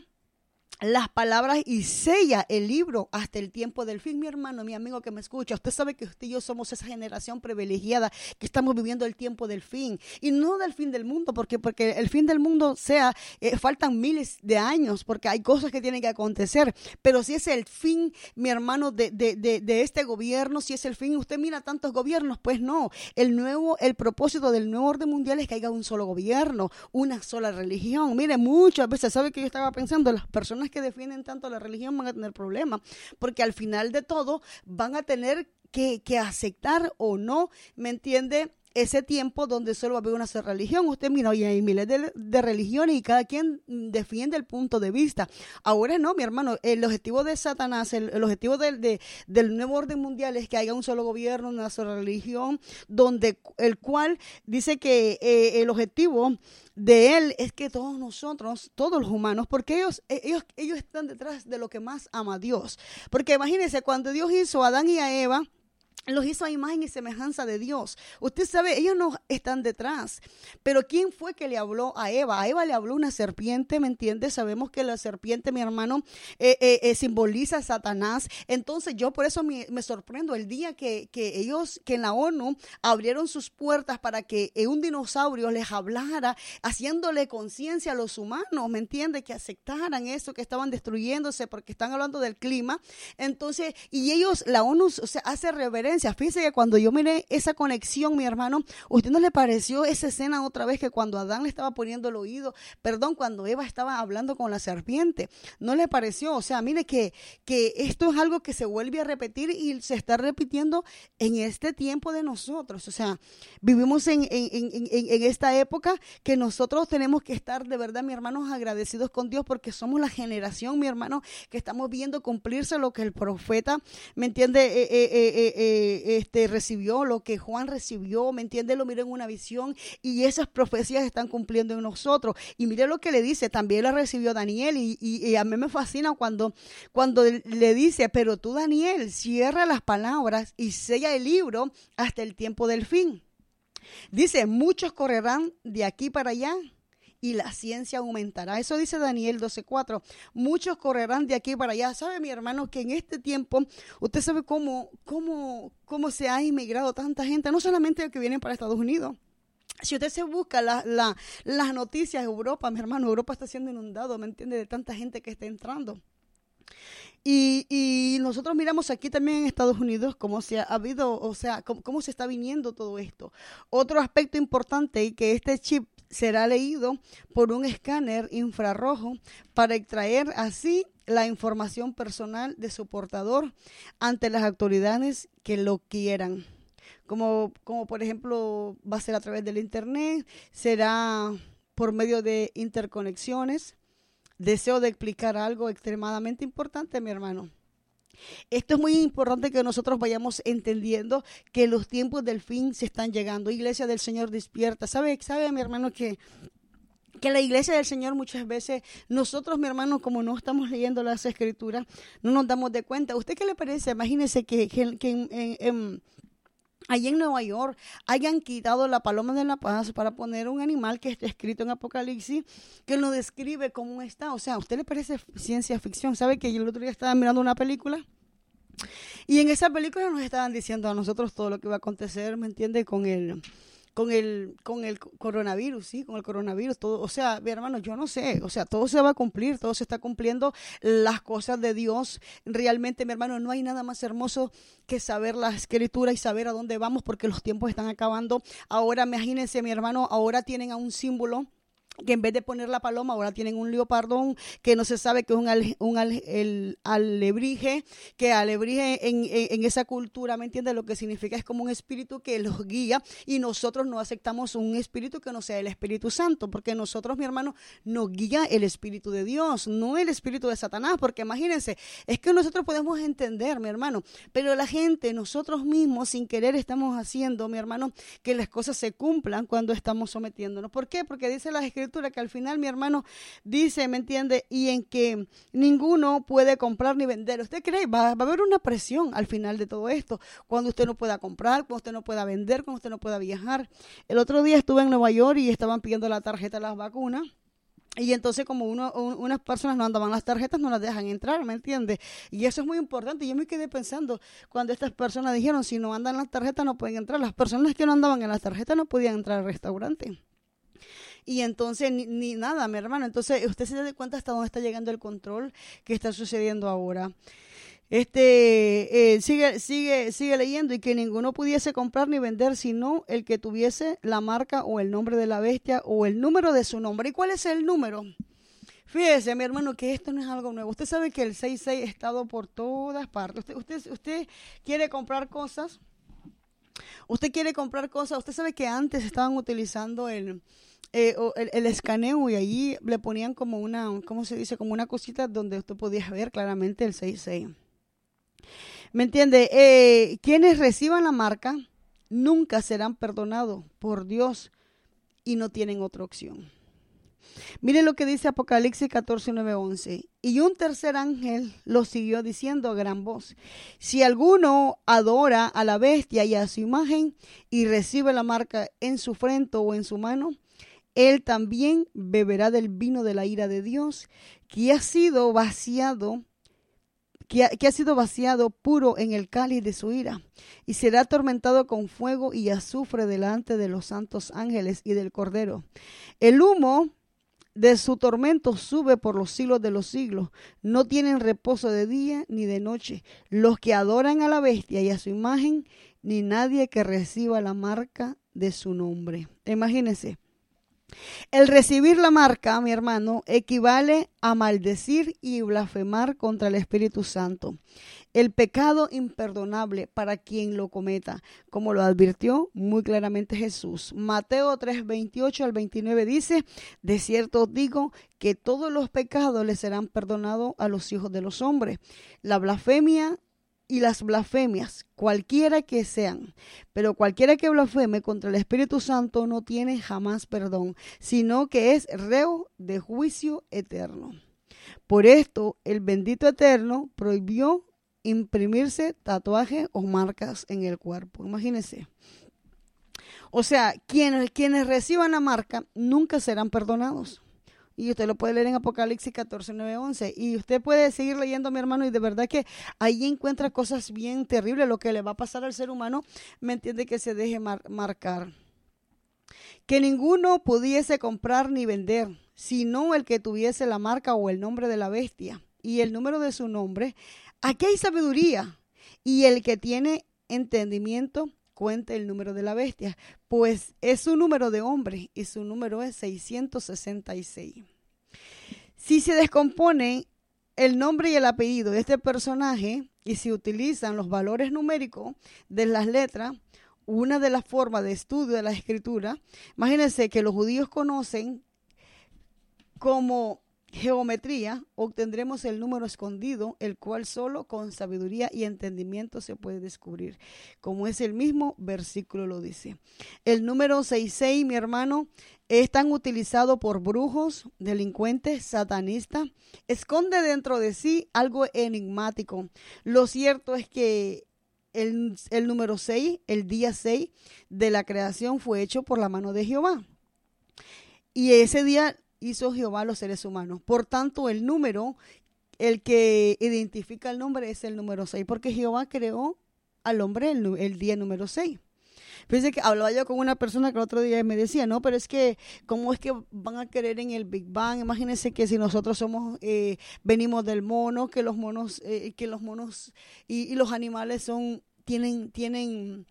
las palabras y sella el libro hasta el tiempo del fin, mi hermano, mi amigo que me escucha. Usted sabe que usted y yo somos esa generación privilegiada que estamos viviendo el tiempo del fin y no del fin del mundo, porque porque el fin del mundo sea eh, faltan miles de años, porque hay cosas que tienen que acontecer, pero si es el fin, mi hermano, de, de, de, este gobierno, si es el fin, usted mira tantos gobiernos, pues no. El nuevo, el propósito del nuevo orden mundial es que haya un solo gobierno, una sola religión. Mire, muchas veces, ¿sabe que yo estaba pensando? Las personas que defienden tanto la religión van a tener problemas, porque al final de todo van a tener que, que aceptar o no, ¿me entiende? Ese tiempo donde solo va a haber una sola religión. Usted mira, oye, hay miles de, de religiones y cada quien mm, defiende el punto de vista. Ahora no, mi hermano, el objetivo de Satanás, el, objetivo del, de- del nuevo orden mundial es que haya un solo gobierno, una sola religión, donde el cual dice que eh, el objetivo de él es que todos nosotros, todos los humanos, porque ellos, eh, ellos, ellos están detrás de lo que más ama Dios. Porque imagínense, cuando Dios hizo a Adán y a Eva, los hizo a imagen y semejanza de Dios. Usted sabe, ellos no están detrás. Pero ¿quién fue que le habló a Eva? A Eva le habló una serpiente, ¿me entiendes? Sabemos que la serpiente, mi hermano, eh, eh, eh, simboliza a Satanás. Entonces yo por eso me, sorprendo el día que, que ellos, que en la ONU abrieron sus puertas para que un dinosaurio les hablara, haciéndole conciencia a los humanos, ¿me entiendes? Que aceptaran eso, que estaban destruyéndose porque están hablando del clima. Entonces, y ellos, la ONU, o sea, hace reverencia. Fíjese que cuando yo miré esa conexión, mi hermano, ¿usted no le pareció esa escena otra vez que cuando Adán le estaba poniendo el oído, perdón, cuando Eva estaba hablando con la serpiente? ¿No le pareció? O sea, mire que, que esto es algo que se vuelve a repetir y se está repitiendo en este tiempo de nosotros. O sea, vivimos en, en, en, en- esta época que nosotros tenemos que estar de verdad, mi hermanos, agradecidos con Dios porque somos la generación, mi hermano, que estamos viendo cumplirse lo que el profeta, ¿me entiende? Eh, eh, eh, este, recibió, lo que Juan recibió, ¿me entiende? Lo miró en una visión y esas profecías están cumpliendo en nosotros. Y mire lo que le dice, también la recibió Daniel y, y- y a mí me fascina cuando, cuando le dice, pero tú Daniel, cierra las palabras y sella el libro hasta el tiempo del fin. Dice, muchos correrán de aquí para allá y la ciencia aumentará. Eso dice Daniel 12:4. Muchos correrán de aquí para allá. ¿Sabe, mi hermano, que en este tiempo, usted sabe cómo, cómo, cómo se ha inmigrado tanta gente, no solamente que vienen para Estados Unidos. Si usted se busca la- la- las noticias de Europa, mi hermano, Europa está siendo inundado, ¿me entiende? De tanta gente que está entrando. Y, y nosotros miramos aquí también en Estados Unidos cómo se ha habido, o sea, cómo, cómo se está viniendo todo esto. Otro aspecto importante que este chip será leído por un escáner infrarrojo para extraer así la información personal de su portador ante las autoridades que lo quieran. Como, como por ejemplo va a ser a través del Internet, será por medio de interconexiones. Deseo de explicar algo extremadamente importante, mi hermano. Esto es muy importante que nosotros vayamos entendiendo que los tiempos del fin se están llegando. Iglesia del Señor despierta. ¿Sabe, sabe mi hermano que que la iglesia del Señor muchas veces, nosotros, mi hermano, como no estamos leyendo las escrituras, no nos damos de cuenta. ¿Usted qué le parece? Imagínese que, en, allí en Nueva York hayan quitado la paloma de la paz para poner un animal que está escrito en Apocalipsis que lo describe como está. O sea, ¿a usted le parece ciencia ficción? ¿Sabe que yo el otro día estaba mirando una película? Y en esa película nos estaban diciendo a nosotros todo lo que va a acontecer, ¿me entiende? Con el con el con el coronavirus, sí, con el coronavirus, todo, o sea, mi hermano, yo no sé, o sea, todo se va a cumplir, todo se está cumpliendo las cosas de Dios. Realmente, mi hermano, no hay nada más hermoso que saber la escritura y saber a dónde vamos porque los tiempos están acabando. Ahora, imagínense, mi hermano, ahora tienen a un símbolo que en vez de poner la paloma ahora tienen un leopardón que no se sabe que es un, un alebrije, que alebrije en, en, esa cultura, ¿me entiendes? Lo que significa es como un espíritu que los guía y nosotros no aceptamos un espíritu que no sea el Espíritu Santo, porque nosotros, mi hermano, nos guía el Espíritu de Dios, no el Espíritu de Satanás, porque imagínense, es que nosotros podemos entender, mi hermano, pero la gente, nosotros mismos, sin querer, estamos haciendo, mi hermano, que las cosas se cumplan cuando estamos sometiéndonos. ¿Por qué? Porque dice la Que al final mi hermano dice, ¿me entiende? Y en que ninguno puede comprar ni vender. ¿Usted cree? Va, va, a haber una presión al final de todo esto, cuando usted no pueda comprar, cuando usted no pueda vender, cuando usted no pueda viajar. El otro día estuve en Nueva York y estaban pidiendo la tarjeta de las vacunas. Y entonces como uno, unas personas no andaban las tarjetas, no las dejan entrar, ¿me entiende? Y eso es muy importante. Yo me quedé pensando cuando estas personas dijeron, si no andan las tarjetas no pueden entrar. Las personas que no andaban en las tarjetas no podían entrar al restaurante y entonces ni, nada, mi hermano. Entonces usted se da cuenta hasta dónde está llegando el control que está sucediendo ahora. Este eh, sigue, sigue, sigue leyendo y que ninguno pudiese comprar ni vender sino el que tuviese la marca o el nombre de la bestia o el número de su nombre. ¿Y cuál es el número? Fíjese, mi hermano, que esto no es algo nuevo. Usted sabe que el 66 ha estado por todas partes. Usted, usted, usted quiere comprar cosas. Usted quiere comprar cosas. Usted sabe que antes estaban utilizando el, eh, el, escaneo y allí le ponían como una, ¿cómo se dice? Como una cosita donde usted podía ver claramente el 66. ¿Me entiende? Eh, quienes reciban la marca nunca serán perdonados por Dios y no tienen otra opción. Mire lo que dice Apocalipsis 14, 9, 11. Y un tercer ángel lo siguió diciendo a gran voz, si alguno adora a la bestia y a su imagen y recibe la marca en su frente o en su mano, él también beberá del vino de la ira de Dios, que ha sido vaciado, que ha, sido vaciado puro en el cáliz de su ira, y será atormentado con fuego y azufre delante de los santos ángeles y del Cordero. El humo de su tormento sube por los siglos de los siglos. No tienen reposo de día ni de noche. Los que adoran a la bestia y a su imagen, ni nadie que reciba la marca de su nombre. Imagínense, el recibir la marca, mi hermano, equivale a maldecir y blasfemar contra el Espíritu Santo. El pecado imperdonable para quien lo cometa, como lo advirtió muy claramente Jesús. Mateo 3, 28 al 29 dice, de cierto os digo que todos los pecados le serán perdonados a los hijos de los hombres. La blasfemia y las blasfemias, cualquiera que sean, pero cualquiera que blasfeme contra el Espíritu Santo no tiene jamás perdón, sino que es reo de juicio eterno. Por esto, el bendito eterno prohibió imprimirse tatuajes o marcas en el cuerpo. Imagínense. O sea, quienes, quienes reciban la marca nunca serán perdonados. Y usted lo puede leer en Apocalipsis 14, 9, 11. Y usted puede seguir leyendo, mi hermano, y de verdad que ahí encuentra cosas bien terribles. Lo que le va a pasar al ser humano, me entiende que se deje marcar. Que ninguno pudiese comprar ni vender, sino el que tuviese la marca o el nombre de la bestia y el número de su nombre. Aquí hay sabiduría. Y el que tiene entendimiento, cuente el número de la bestia, pues es su número de hombre y su número es 666. Si se descompone el nombre y el apellido de este personaje y se utilizan los valores numéricos de las letras, una de las formas de estudio de la escritura, imagínense que los judíos conocen como geometría, obtendremos el número escondido, el cual solo con sabiduría y entendimiento se puede descubrir, como es el mismo versículo lo dice. El número 66, mi hermano, es tan utilizado por brujos, delincuentes, satanistas, esconde dentro de sí algo enigmático. Lo cierto es que el, el número 6, el día 6 de la creación fue hecho por la mano de Jehová. Y ese día hizo Jehová a los seres humanos. Por tanto, el número, el que identifica el nombre es el número 6, porque Jehová creó al hombre el, día número 6. Fíjense que hablaba yo con una persona que el otro día me decía, no, pero es que, ¿cómo es que van a querer en el Big Bang? Imagínense que si nosotros somos, eh, venimos del mono, que los monos, eh, que los monos y, y los animales son, tienen, tienen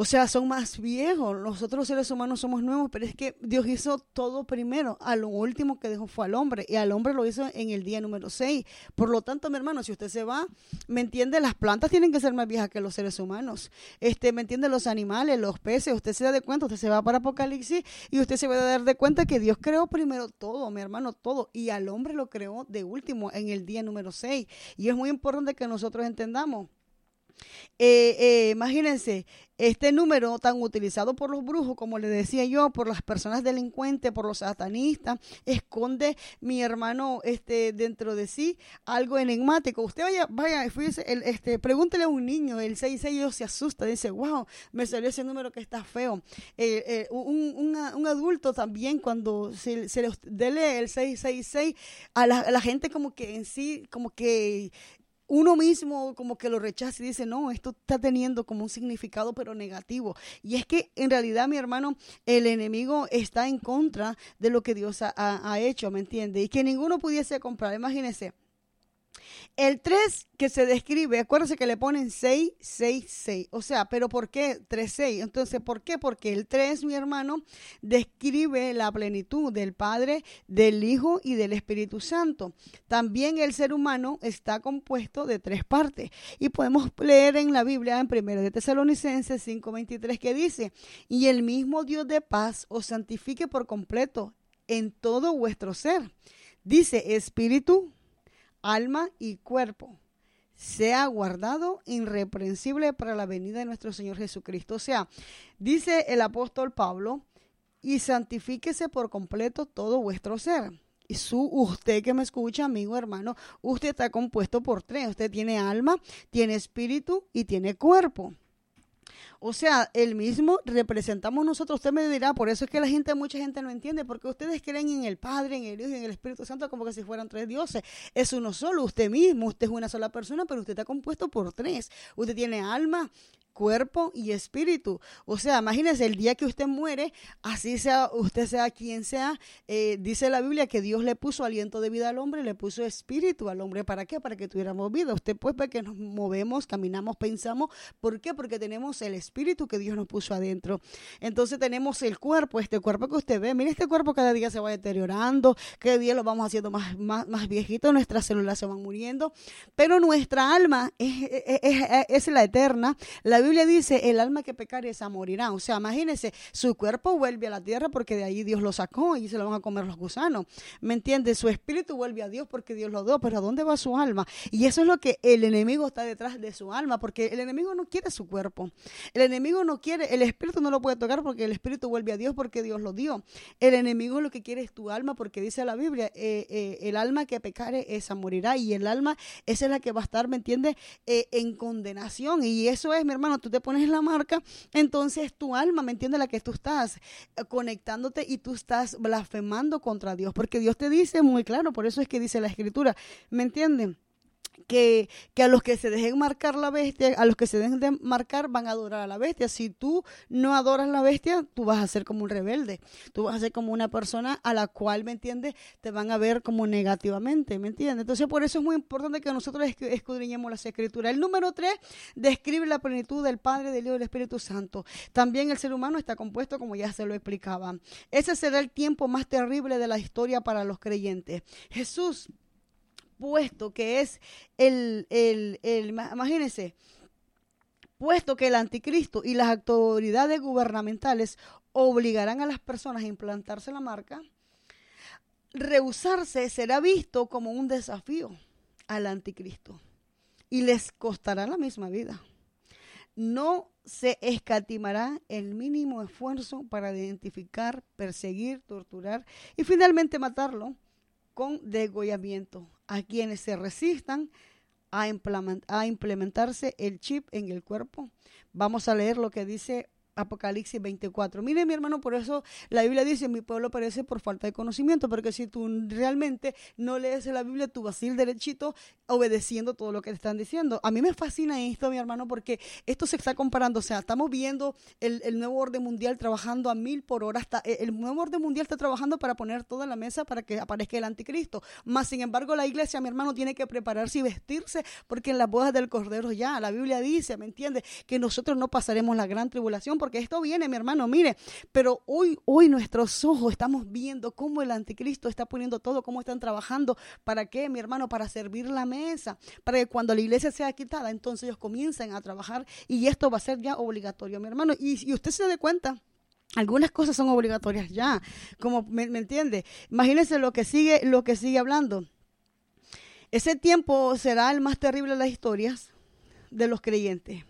o sea, son más viejos. Nosotros los seres humanos somos nuevos, pero es que Dios hizo todo primero. A lo último que dejó fue al hombre. Y al hombre lo hizo en el día número 6. Por lo tanto, mi hermano, si usted se va, ¿me entiende? Las plantas tienen que ser más viejas que los seres humanos. Este, ¿me entiende? Los animales, los peces. Usted se da de cuenta, usted se va para Apocalipsis y usted se va a dar de cuenta que Dios creó primero todo, mi hermano, todo. Y al hombre lo creó de último en el día número 6. Y es muy importante que nosotros entendamos eh, eh, imagínense, este número tan utilizado por los brujos, como le decía yo, por las personas delincuentes, por los satanistas, esconde mi hermano este dentro de sí algo enigmático. Usted vaya, vaya, fíjese, este, pregúntele a un niño, el 66 se asusta, dice, wow, me salió ese número que está feo. Eh, un, un, adulto también, cuando se, se le dele el 666, a la, a la gente como que en sí, como que uno mismo como que lo rechaza y dice, no, esto está teniendo como un significado pero negativo. Y es que en realidad, mi hermano, el enemigo está en contra de lo que Dios ha, hecho, ¿me entiende? Y que ninguno pudiese comprar. Imagínense, el 3 que se describe, acuérdense que le ponen 6, 6, 6. O sea, ¿pero por qué 3, 6? Entonces, ¿por qué? Porque el 3, mi hermano, describe la plenitud del Padre, del Hijo y del Espíritu Santo. También el ser humano está compuesto de tres partes. Y podemos leer en la Biblia, en 1 de Tesalonicenses 5:23, que dice, y el mismo Dios de paz os santifique por completo en todo vuestro ser. Dice, espíritu, alma y cuerpo sea guardado irreprensible para la venida de nuestro Señor Jesucristo. O sea, dice el apóstol Pablo, y santifíquese por completo todo vuestro ser. Y su, usted que me escucha, amigo, hermano, usted está compuesto por tres. Usted tiene alma, tiene espíritu y tiene cuerpo. O sea, el mismo representamos nosotros. Usted me dirá, por eso es que la gente, mucha gente no entiende, porque ustedes creen en el Padre, en el Hijo y en el Espíritu Santo como que si fueran tres dioses. Es uno solo, usted mismo, usted es una sola persona, pero usted está compuesto por tres. Usted tiene alma, cuerpo y espíritu. O sea, imagínese el día que usted muere, así sea, usted sea quien sea, eh, dice la Biblia que Dios le puso aliento de vida al hombre, le puso espíritu al hombre. ¿Para qué? Para que tuviéramos vida. Usted pues ve que nos movemos, caminamos, pensamos. ¿Por qué? Porque tenemos el espíritu que Dios nos puso adentro. Entonces tenemos el cuerpo, este cuerpo que usted ve. Mire, este cuerpo cada día se va deteriorando, cada día lo vamos haciendo más, más, más viejito, nuestras células se van muriendo, pero nuestra alma es, es, es la eterna. La Biblia dice, el alma que pecare esa morirá. O sea, imagínense, su cuerpo vuelve a la tierra porque de ahí Dios lo sacó y se lo van a comer los gusanos. ¿Me entiendes? Su espíritu vuelve a Dios porque Dios lo dio, pero ¿a dónde va su alma? Y eso es lo que el enemigo está detrás de su alma, porque el enemigo no quiere su cuerpo. El enemigo no quiere, el espíritu no lo puede tocar porque el espíritu vuelve a Dios porque Dios lo dio. El enemigo lo que quiere es tu alma porque dice la Biblia, eh, eh, el alma que pecare esa morirá y el alma esa es la que va a estar, ¿me entiendes? Eh, en condenación. Y eso es, mi hermano, tú te pones la marca, entonces tu alma, ¿me entiende La que tú estás eh, conectándote y tú estás blasfemando contra Dios, porque Dios te dice muy claro, por eso es que dice la escritura, ¿me entienden? Que, que, a los que se dejen marcar la bestia, a los que se dejen de marcar van a adorar a la bestia. Si tú no adoras la bestia, tú vas a ser como un rebelde. Tú vas a ser como una persona a la cual, ¿me entiendes? Te van a ver como negativamente, ¿me entiendes? Entonces, por eso es muy importante que nosotros escudriñemos las escrituras. El número tres describe la plenitud del Padre, del Hijo y del Espíritu Santo. También el ser humano está compuesto, como ya se lo explicaba. Ese será el tiempo más terrible de la historia para los creyentes. Jesús puesto que es el, el, el, imagínense, puesto que el anticristo y las autoridades gubernamentales obligarán a las personas a implantarse la marca, rehusarse será visto como un desafío al anticristo y les costará la misma vida. No se escatimará el mínimo esfuerzo para identificar, perseguir, torturar y finalmente matarlo con degollamiento a quienes se resistan a, implementarse el chip en el cuerpo. Vamos a leer lo que dice Apocalipsis 24. Mire, mi hermano, por eso la Biblia dice, mi pueblo perece por falta de conocimiento, porque si tú realmente no lees la Biblia, tú vas a ir derechito obedeciendo todo lo que te están diciendo. A mí me fascina esto, mi hermano, porque esto se está comparando, o sea, estamos viendo el, nuevo orden mundial trabajando a mil por hora, hasta eh, el nuevo orden mundial está trabajando para poner toda la mesa para que aparezca el anticristo. Más, sin embargo, la iglesia, mi hermano, tiene que prepararse y vestirse, porque en las bodas del Cordero ya, la Biblia dice, ¿me entiende? Que nosotros no pasaremos la gran tribulación, esto viene, mi hermano, mire, pero hoy, hoy nuestros ojos estamos viendo cómo el anticristo está poniendo todo, cómo están trabajando, ¿para qué, mi hermano? Para servir la mesa, para que cuando la iglesia sea quitada, entonces ellos comiencen a trabajar y esto va a ser ya obligatorio, mi hermano. Y, usted se dé cuenta. Algunas cosas son obligatorias ya, como me, me entiende. Imagínense lo que sigue, lo que sigue hablando. Ese tiempo será el más terrible de las historias de los creyentes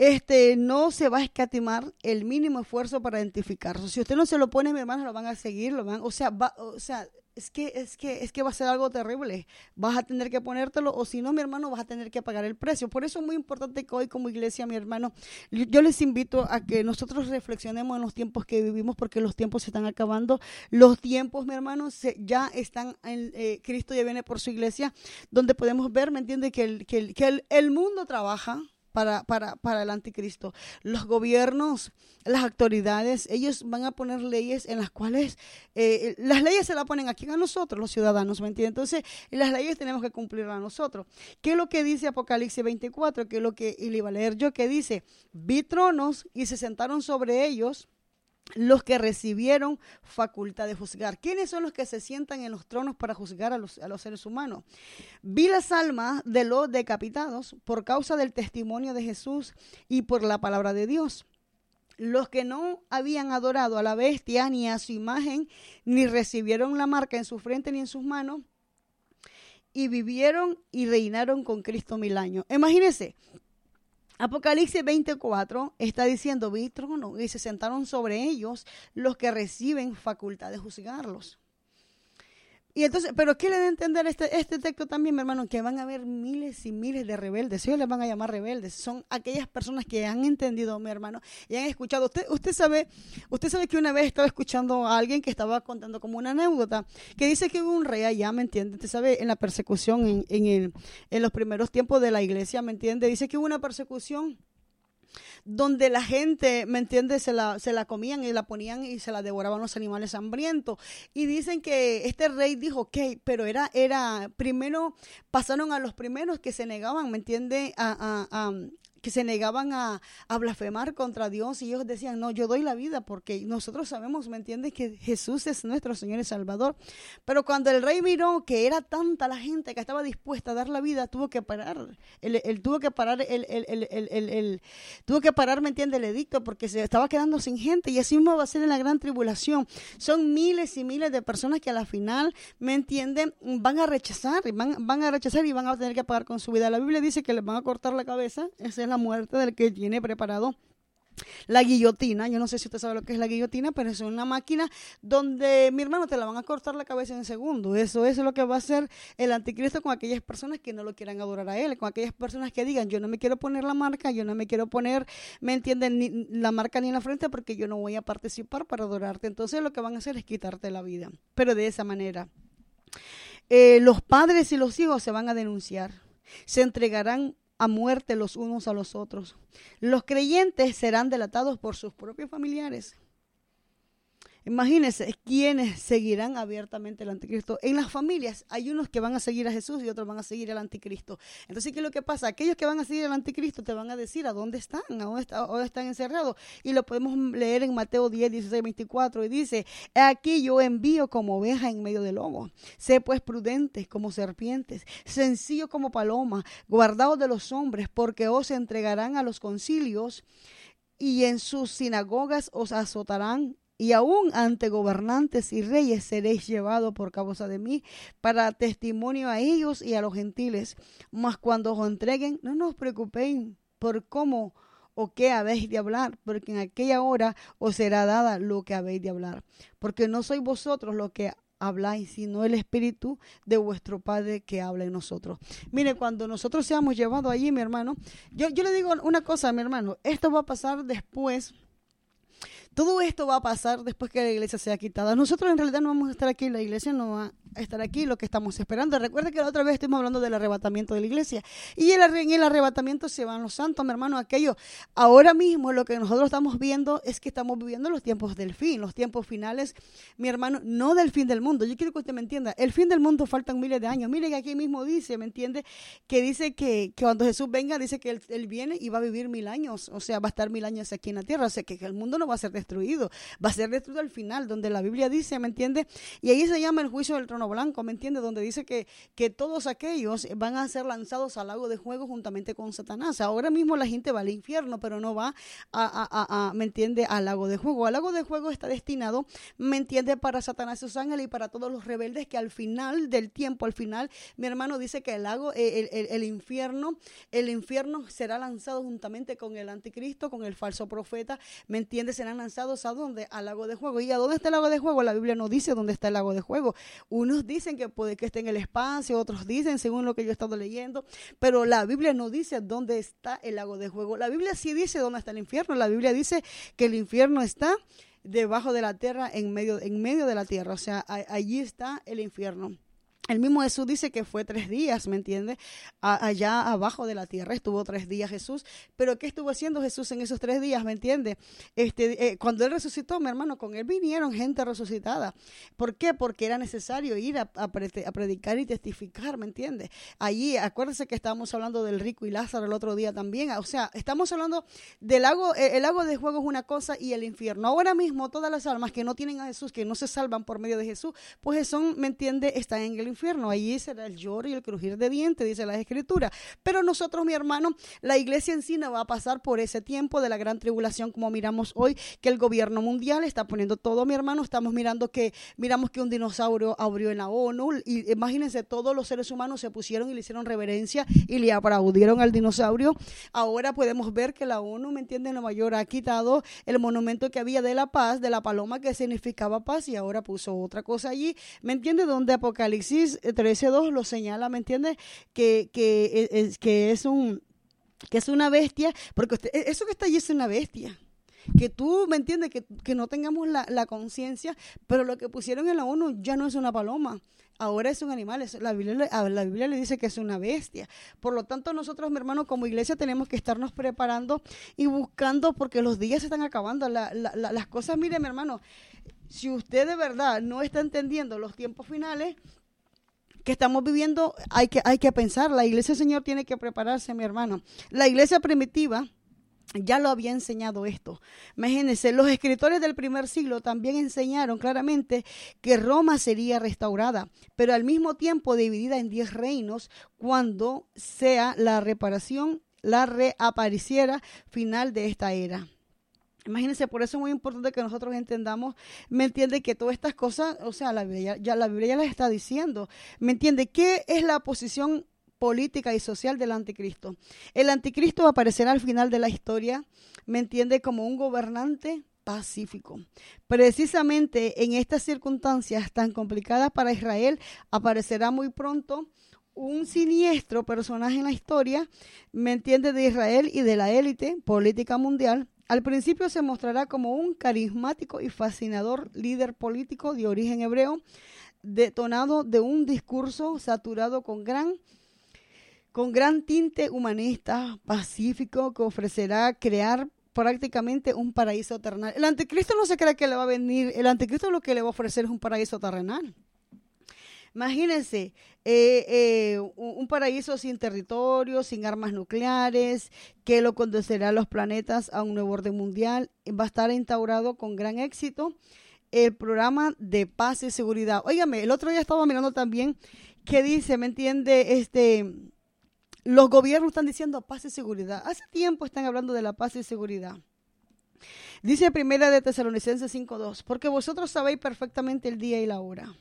este, no se va a escatimar el mínimo esfuerzo para identificarlo. Si usted no se lo pone, mi hermano, lo van a seguir, lo van, o sea, va, o sea, es que, es que, es que va a ser algo terrible. Vas a tener que ponértelo, o si no, mi hermano, vas a tener que pagar el precio. Por eso es muy importante que hoy, como iglesia, mi hermano, yo les invito a que nosotros reflexionemos en los tiempos que vivimos, porque los tiempos se están acabando. Los tiempos, mi hermano, se, ya están en eh, Cristo ya viene por su iglesia, donde podemos ver, ¿me entiende? Que el, que que el, el mundo trabaja para, para, para el anticristo. Los gobiernos, las autoridades, ellos van a poner leyes en las cuales eh, las leyes se las ponen aquí a nosotros, los ciudadanos, ¿me? Entonces, las leyes tenemos que cumplirlas a nosotros. ¿Qué es lo que dice Apocalipsis 24? ¿Qué es lo que, y le iba a leer yo, que dice, vi tronos y se sentaron sobre ellos los que recibieron facultad de juzgar. ¿Quiénes son los que se sientan en los tronos para juzgar a los, seres humanos? Vi las almas de los decapitados por causa del testimonio de Jesús y por la palabra de Dios. Los que no habían adorado a la bestia ni a su imagen, ni recibieron la marca en su frente ni en sus manos, y vivieron y reinaron con Cristo mil años. Imagínense, Apocalipsis 24 está diciendo, vi trono y se sentaron sobre ellos los que reciben facultad de juzgarlos. Y entonces, pero ¿qué le da a entender este, este texto también, mi hermano? Que van a haber miles y miles de rebeldes. Ellos les van a llamar rebeldes. Son aquellas personas que han entendido, mi hermano, y han escuchado. Usted, usted sabe, usted sabe que una vez estaba escuchando a alguien que estaba contando como una anécdota, que dice que hubo un rey allá, ¿me entiende? Usted sabe, en la persecución, en, en, en los primeros tiempos de la iglesia, ¿me entiende? Dice que hubo una persecución donde la gente, ¿me entiendes? Se la, se la comían y la ponían y se la devoraban los animales hambrientos. Y dicen que este rey dijo, ok, pero era, era, primero pasaron a los primeros que se negaban, ¿me entiendes? A, a, que se negaban a, blasfemar contra Dios y ellos decían, no, yo doy la vida porque nosotros sabemos, ¿me entiendes? Que Jesús es nuestro Señor y Salvador. Pero cuando el rey miró que era tanta la gente que estaba dispuesta a dar la vida, tuvo que parar, él, tuvo que parar, el, el, tuvo que parar, ¿me entiendes? El edicto porque se estaba quedando sin gente y así mismo va a ser en la gran tribulación. Son miles y miles de personas que a la final, ¿me entienden? Van a rechazar, van, van a rechazar y van a tener que pagar con su vida. La Biblia dice que les van a cortar la cabeza, ese es la muerte del que tiene preparado la guillotina, yo no sé si usted sabe lo que es la guillotina, pero es una máquina donde, mi hermano, te la van a cortar la cabeza en segundo. Eso, es lo que va a hacer el anticristo con aquellas personas que no lo quieran adorar a él, con aquellas personas que digan, yo no me quiero poner la marca, yo no me quiero poner, ¿me entienden? Ni la marca ni en la frente porque yo no voy a participar para adorarte. Entonces lo que van a hacer es quitarte la vida, pero de esa manera. eh, los padres y los hijos se van a denunciar, se entregarán a muerte los unos a los otros. Los creyentes serán delatados por sus propios familiares. Imagínense quiénes seguirán abiertamente el anticristo. En las familias hay unos que van a seguir a Jesús y otros van a seguir al anticristo. Entonces, ¿qué es lo que pasa? Aquellos que van a seguir al anticristo te van a decir a dónde están, a dónde, está- a dónde están encerrados. Y lo podemos leer en Mateo 10, 16, 24. Y dice, "He aquí yo envío como oveja en medio de lobos. Sé pues prudentes como serpientes, sencillo como paloma, guardados de los hombres, porque os entregarán a los concilios y en sus sinagogas os azotarán y aún ante gobernantes y reyes seréis llevados por causa de mí para testimonio a ellos y a los gentiles. Mas cuando os entreguen, no nos preocupéis por cómo o qué habéis de hablar, porque en aquella hora os será dada lo que habéis de hablar. Porque no sois vosotros los que habláis, sino el Espíritu de vuestro Padre que habla en nosotros. Mire, cuando nosotros seamos llevados allí, mi hermano, yo, yo le digo una cosa, mi hermano, esto va a pasar después todo esto va a pasar después que la iglesia sea quitada. Nosotros en realidad no vamos a estar aquí, la iglesia no va estar aquí, lo que estamos esperando. Recuerda que la otra vez estuvimos hablando del arrebatamiento de la iglesia. Y el, en el arrebatamiento se van los santos, mi hermano, aquello. Ahora mismo lo que nosotros estamos viendo es que estamos viviendo los tiempos del fin, los tiempos finales, mi hermano, no del fin del mundo. Yo quiero que usted me entienda. El fin del mundo faltan miles de años. Mire que aquí mismo dice, ¿me entiende? Que dice que, que cuando Jesús venga, dice que él, él viene y va a vivir mil años. O sea, va a estar mil años aquí en la tierra. O sea, que, que el mundo no va a ser destruido. Va a ser destruido al final, donde la Biblia dice, ¿me entiende? Y ahí se llama el juicio del trono blanco, ¿me entiende? Donde dice que, que todos aquellos van a ser lanzados al lago de fuego juntamente con Satanás. Ahora mismo la gente va al infierno, pero no va a, a- a- ¿me entiende? Al lago de fuego. Al lago de fuego está destinado, ¿me entiende? Para Satanás y sus ángeles y para todos los rebeldes que al final del tiempo, al final, mi hermano dice que el lago, eh, el, el- el infierno, el infierno será lanzado juntamente con el anticristo, con el falso profeta, ¿me entiende? Serán lanzados a dónde? Al lago de fuego. ¿Y a dónde está el lago de fuego? La Biblia no dice dónde está el lago de fuego. Unos dicen que puede que esté en el espacio, otros dicen, según lo que yo he estado leyendo, pero la Biblia no dice dónde está el lago de fuego. La Biblia sí dice dónde está el infierno. La Biblia dice que el infierno está debajo de la tierra, en medio, en medio de la tierra. O sea, allí está el infierno. El mismo Jesús dice que fue tres días, ¿me entiende? A- allá abajo de la tierra estuvo tres días Jesús. Pero ¿qué estuvo haciendo Jesús en esos tres días, ¿me entiende? Este, eh, cuando él resucitó, mi hermano, con él vinieron gente resucitada. ¿Por qué? Porque era necesario ir a, a pre- a predicar y testificar, ¿me entiende? Allí, acuérdense que estábamos hablando del rico y Lázaro el otro día también. O sea, estamos hablando del lago, eh, el lago de fuego es una cosa y el infierno. Ahora mismo todas las almas que no tienen a Jesús, que no se salvan por medio de Jesús, pues son, ¿me entiende? Están en el infierno. Allí será el lloro y el crujir de dientes, dice la escritura. Pero nosotros, mi hermano, la iglesia en sí no va a pasar por ese tiempo de la gran tribulación como miramos hoy, que el gobierno mundial está poniendo todo, mi hermano. Estamos mirando que, miramos que un dinosaurio abrió en la ONU y imagínense, todos los seres humanos se pusieron y le hicieron reverencia y le aplaudieron al dinosaurio. Ahora podemos ver que la ONU, ¿me entiende? Nueva York ha quitado el monumento que había de la paz, de la paloma que significaba paz y ahora puso otra cosa allí, ¿me entiende? Donde Apocalipsis 13.2 lo señala, ¿me entiende? Que, que, es, que es un que es una bestia, porque usted- e, eso que está allí es una bestia. Que tú, ¿me entiendes? Que, que no tengamos la, la conciencia, pero lo que pusieron en la ONU ya no es una paloma, ahora es un animal. la, Biblia, la Biblia le dice que es una bestia. Por lo tanto, nosotros, mi hermano, como iglesia tenemos que estarnos preparando y buscando, porque los días se están acabando. La- la- la- las cosas, mire, mi hermano, si usted de verdad no está entendiendo los tiempos finales, que estamos viviendo, hay que, hay que pensar, la iglesia Señor tiene que prepararse, mi hermano. La iglesia primitiva ya lo había enseñado esto. Imagínense, los escritores del primer siglo también enseñaron claramente que Roma sería restaurada, pero al mismo tiempo dividida en diez reinos cuando sea la reparación, la reapareciera final de esta era. Imagínense, por eso es muy importante que nosotros entendamos, ¿me entiende? Que todas estas cosas, o sea, la Biblia ya, la Biblia ya las está diciendo, ¿me entiende? ¿Qué es la posición política y social del anticristo? El anticristo aparecerá al final de la historia, ¿me entiende? Como un gobernante pacífico. Precisamente en estas circunstancias tan complicadas para Israel, aparecerá muy pronto un siniestro personaje en la historia, ¿me entiende? De Israel y de la élite política mundial. Al principio se mostrará como un carismático y fascinador líder político de origen hebreo, detonado de un discurso saturado con gran con gran tinte humanista, pacífico, que ofrecerá crear prácticamente un paraíso terrenal. El anticristo no se cree que le va a venir, el anticristo lo que le va a ofrecer es un paraíso terrenal. Imagínense, eh, eh, un paraíso sin territorio, sin armas nucleares, que lo conducirá a los planetas a un nuevo orden mundial. Va a estar instaurado con gran éxito el programa de paz y seguridad. Óigame, el otro día estaba mirando también que dice, ¿me entiende? Este, los gobiernos están diciendo paz y seguridad. Hace tiempo están hablando de la paz y seguridad. Dice primera de Tesalonicenses 5.2, porque vosotros sabéis perfectamente el día y la hora.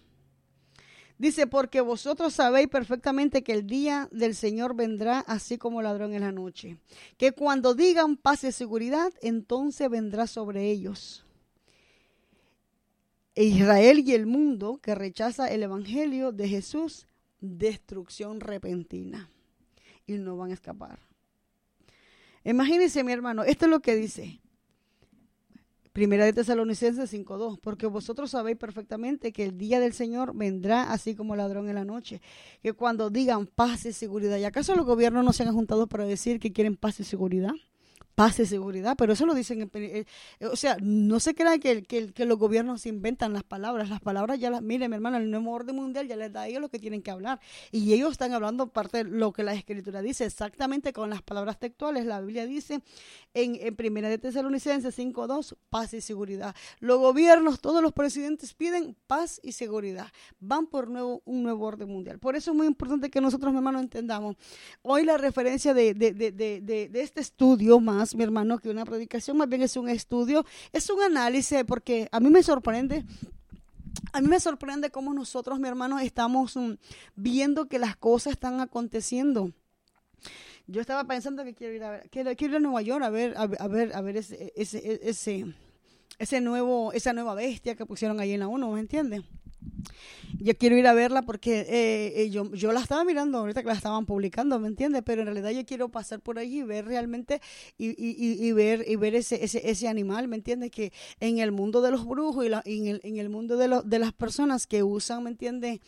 Dice, porque vosotros sabéis perfectamente que el día del Señor vendrá así como ladrón en la noche. Que cuando digan paz y seguridad, entonces vendrá sobre ellos. Israel y el mundo que rechaza el Evangelio de Jesús, destrucción repentina y no van a escapar. Imagínense, mi hermano, esto es lo que dice. Primera de Tesalonicenses 5.2, porque vosotros sabéis perfectamente que el día del Señor vendrá así como ladrón en la noche, que cuando digan paz y seguridad, ¿y acaso los gobiernos no se han juntado para decir que quieren paz y seguridad? Paz y seguridad, pero eso lo dicen, eh, o sea, no se crea que, que, los gobiernos inventan las palabras, las palabras ya las, mire mi hermano, el nuevo orden mundial ya les da a ellos lo que tienen que hablar, y ellos están hablando parte de lo que la escritura dice, exactamente con las palabras textuales, la Biblia dice en, en Primera de Tesalonicenses 5.2, paz y seguridad. Los gobiernos, todos los presidentes piden paz y seguridad, van por nuevo, un nuevo orden mundial. Por eso es muy importante que nosotros, mi hermano, entendamos. Hoy la referencia de, de, de, de este estudio más, mi hermano, que una predicación, más bien es un estudio, es un análisis, porque a mí me sorprende a mí me sorprende cómo nosotros, mi hermano, estamos mm, viendo que las cosas están aconteciendo. Yo estaba pensando que quiero ir a ver, quiero, ir a Nueva York a ver, a, ver, a ver ese, ese, ese, ese nuevo, esa nueva bestia que pusieron ahí en la ONU, ¿me entiendes? Yo quiero ir a verla porque eh, eh, yo, yo la estaba mirando ahorita que la estaban publicando, ¿me entiendes? Pero en realidad yo quiero pasar por allí y ver realmente y, y, y, ver y ver ese, ese, ese animal, ¿me entiendes? Que en el mundo de los brujos y, la, en, el, en el mundo de, lo, de las personas que usan, ¿me entiendes?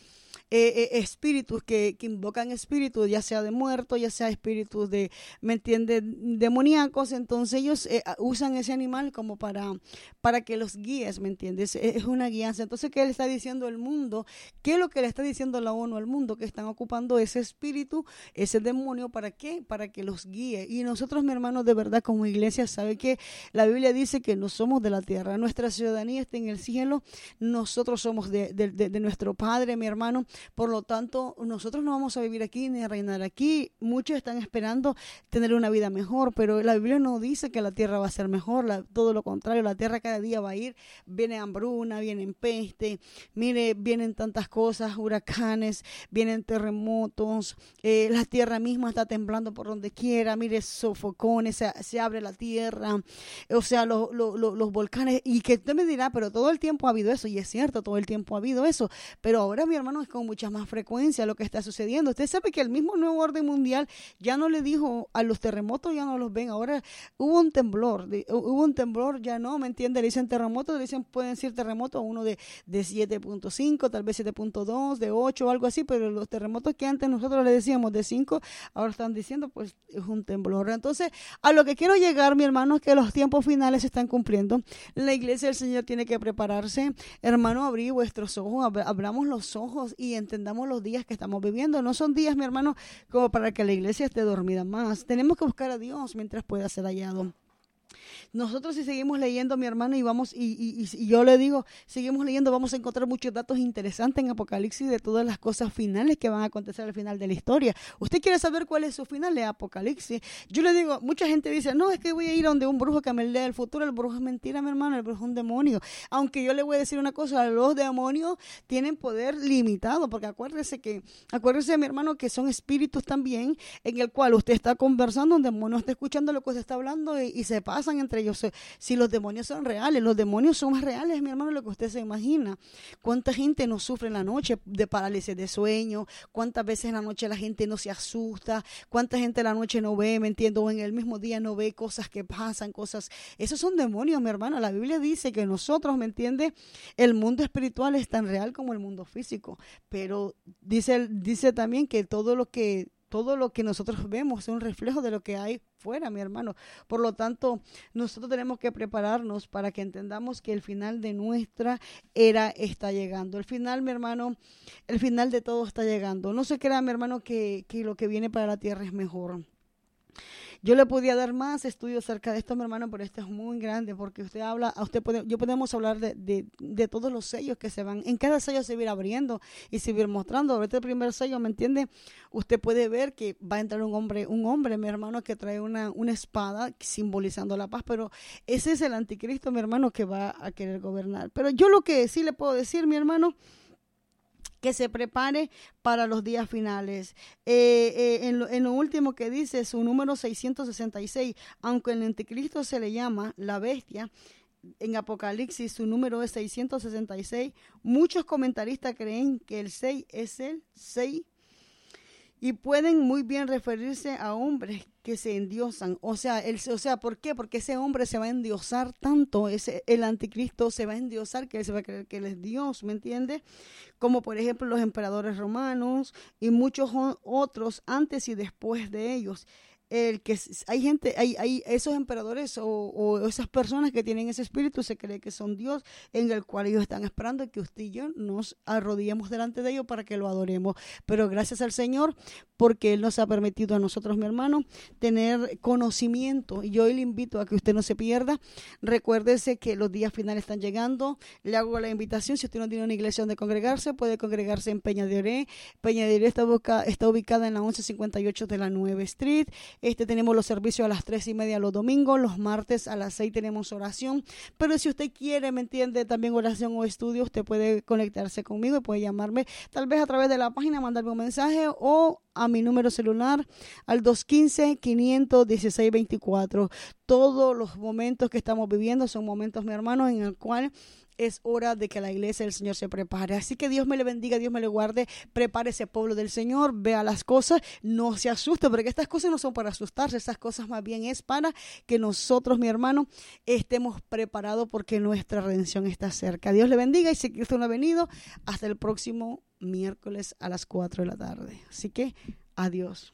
Eh, eh, espíritus que, que, invocan espíritus, ya sea de muertos, ya sea espíritus de, ¿me entiendes?, demoníacos, entonces ellos eh, usan ese animal como para, para que los guíes, ¿me entiendes? Es una guianza. Entonces, ¿qué le está diciendo el mundo? ¿Qué es lo que le está diciendo la ONU al mundo? Que están ocupando ese espíritu, ese demonio, ¿para qué? Para que los guíe. Y nosotros, mi hermano, de verdad, como iglesia, sabe que la Biblia dice que no somos de la tierra, nuestra ciudadanía está en el cielo, nosotros somos de, de, de nuestro Padre, mi hermano, por lo tanto, nosotros no vamos a vivir aquí ni a reinar aquí. Muchos están esperando tener una vida mejor, pero la Biblia no dice que la tierra va a ser mejor, todo lo contrario, la tierra cada día va a ir, viene hambruna, vienen peste, mire, vienen tantas cosas, huracanes, vienen terremotos, eh, la tierra misma está temblando por donde quiera, mire, sofocones, se, abre la tierra, o sea, los volcanes, y que usted me dirá, pero todo el tiempo ha habido eso, y es cierto, todo el tiempo ha habido eso, pero ahora mi hermano es con mucha más frecuencia lo que está sucediendo. Usted sabe que el mismo nuevo orden mundial ya no le dijo a los terremotos, ya no los ven. Ahora hubo un temblor, hubo un temblor, ya no, ¿me entiende? Dicen terremotos, le dicen, pueden ser terremotos, uno de, de 7.5, tal vez 7.2, de 8 o algo así, pero los terremotos que antes nosotros le decíamos de 5, ahora están diciendo, pues es un temblor. Entonces, a lo que quiero llegar, mi hermano, es que los tiempos finales se están cumpliendo. La iglesia del Señor tiene que prepararse. Hermano, abrí vuestros ojos, abramos los ojos y entendamos los días que estamos viviendo. No son días, mi hermano, como para que la iglesia esté dormida más. Tenemos que buscar a Dios mientras pueda ser hallado. Nosotros si seguimos leyendo, mi hermano, y vamos, y, yo le digo, seguimos leyendo, vamos a encontrar muchos datos interesantes en Apocalipsis de todas las cosas finales que van a acontecer al final de la historia. ¿Usted quiere saber cuál es su final de Apocalipsis? Yo le digo, mucha gente dice, no, es que voy a ir donde un brujo que me lea el futuro. El brujo es mentira, mi hermano, el brujo es un demonio. Aunque yo le voy a decir una cosa, los demonios tienen poder limitado, porque acuérdese que, acuérdese, mi hermano, que son espíritus también, en el cual usted está conversando, un demonio está escuchando lo que usted está hablando y, se pasa pasan entre ellos. Si los demonios son reales, los demonios son más reales, mi hermano, lo que usted se imagina. ¿Cuánta gente no sufre en la noche de parálisis de sueño? ¿Cuántas veces en la noche la gente no se asusta? ¿Cuánta gente en la noche no ve, me entiendo, o en el mismo día no ve cosas que pasan, cosas... Esos son demonios, mi hermano. La Biblia dice que nosotros, ¿me entiende? El mundo espiritual es tan real como el mundo físico, pero dice, dice también que todo lo que todo lo que nosotros vemos es un reflejo de lo que hay fuera, mi hermano. Por lo tanto, nosotros tenemos que prepararnos para que entendamos que el final de nuestra era está llegando. El final, mi hermano, el final de todo está llegando. No se crea, mi hermano, que, que lo que viene para la tierra es mejor. Yo le podía dar más estudios acerca de esto, mi hermano, pero esto es muy grande porque usted habla, a usted puede, yo podemos hablar de, de, todos los sellos que se van. En cada sello se va a ir abriendo y se va a ir mostrando. El primer sello, ¿me entiende? Usted puede ver que va a entrar un hombre, un hombre, mi hermano, que trae una, una espada simbolizando la paz, pero ese es el anticristo, mi hermano, que va a querer gobernar. Pero yo lo que sí le puedo decir, mi hermano, que se prepare para los días finales. Eh, eh, en, lo, último que dice, su número 666, aunque el anticristo se le llama la bestia, en Apocalipsis su número es 666, muchos comentaristas creen que el 6 es el 6 y pueden muy bien referirse a hombres que se endiosan. O sea, el, o sea, ¿por qué? Porque ese hombre se va a endiosar tanto, ese, el anticristo se va a endiosar que él se va a creer que él es Dios, ¿me entiendes? Como por ejemplo los emperadores romanos y muchos otros antes y después de ellos el que hay gente, hay, hay esos emperadores o, o, esas personas que tienen ese espíritu, se cree que son Dios, en el cual ellos están esperando que usted y yo nos arrodillemos delante de ellos para que lo adoremos. Pero gracias al Señor, porque Él nos ha permitido a nosotros, mi hermano, tener conocimiento. Y yo le invito a que usted no se pierda. Recuérdese que los días finales están llegando. Le hago la invitación, si usted no tiene una iglesia donde congregarse, puede congregarse en Peña de Oré. Peña de Oré está, está ubicada en la 1158 de la 9 Street. Este tenemos los servicios a las tres y media los domingos, los martes a las seis tenemos oración. Pero si usted quiere, me entiende, también oración o estudio, usted puede conectarse conmigo y puede llamarme, tal vez a través de la página, mandarme un mensaje o a mi número celular al 215-516-24. Todos los momentos que estamos viviendo son momentos, mi hermano, en el cual es hora de que la iglesia del Señor se prepare. Así que Dios me le bendiga, Dios me le guarde, prepare ese pueblo del Señor, vea las cosas, no se asuste, porque estas cosas no son para asustarse, estas cosas más bien es para que nosotros, mi hermano, estemos preparados porque nuestra redención está cerca. Dios le bendiga y si Cristo no ha venido, hasta el próximo miércoles a las 4 de la tarde. Así que, adiós.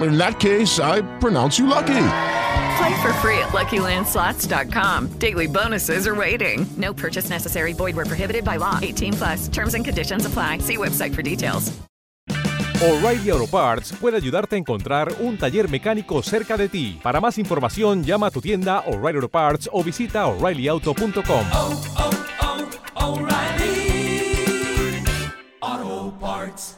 in that case, I pronounce you lucky. Play for free at LuckyLandSlots.com. Daily bonuses are waiting. No purchase necessary. Void were prohibited by law. 18 plus. Terms and conditions apply. See website for details. O'Reilly Auto Parts puede ayudarte a encontrar un taller mecánico cerca de ti. Para más información, llama a tu tienda O'Reilly Auto Parts o visita O'ReillyAuto.com. Oh, oh, oh, O'Reilly Auto Parts.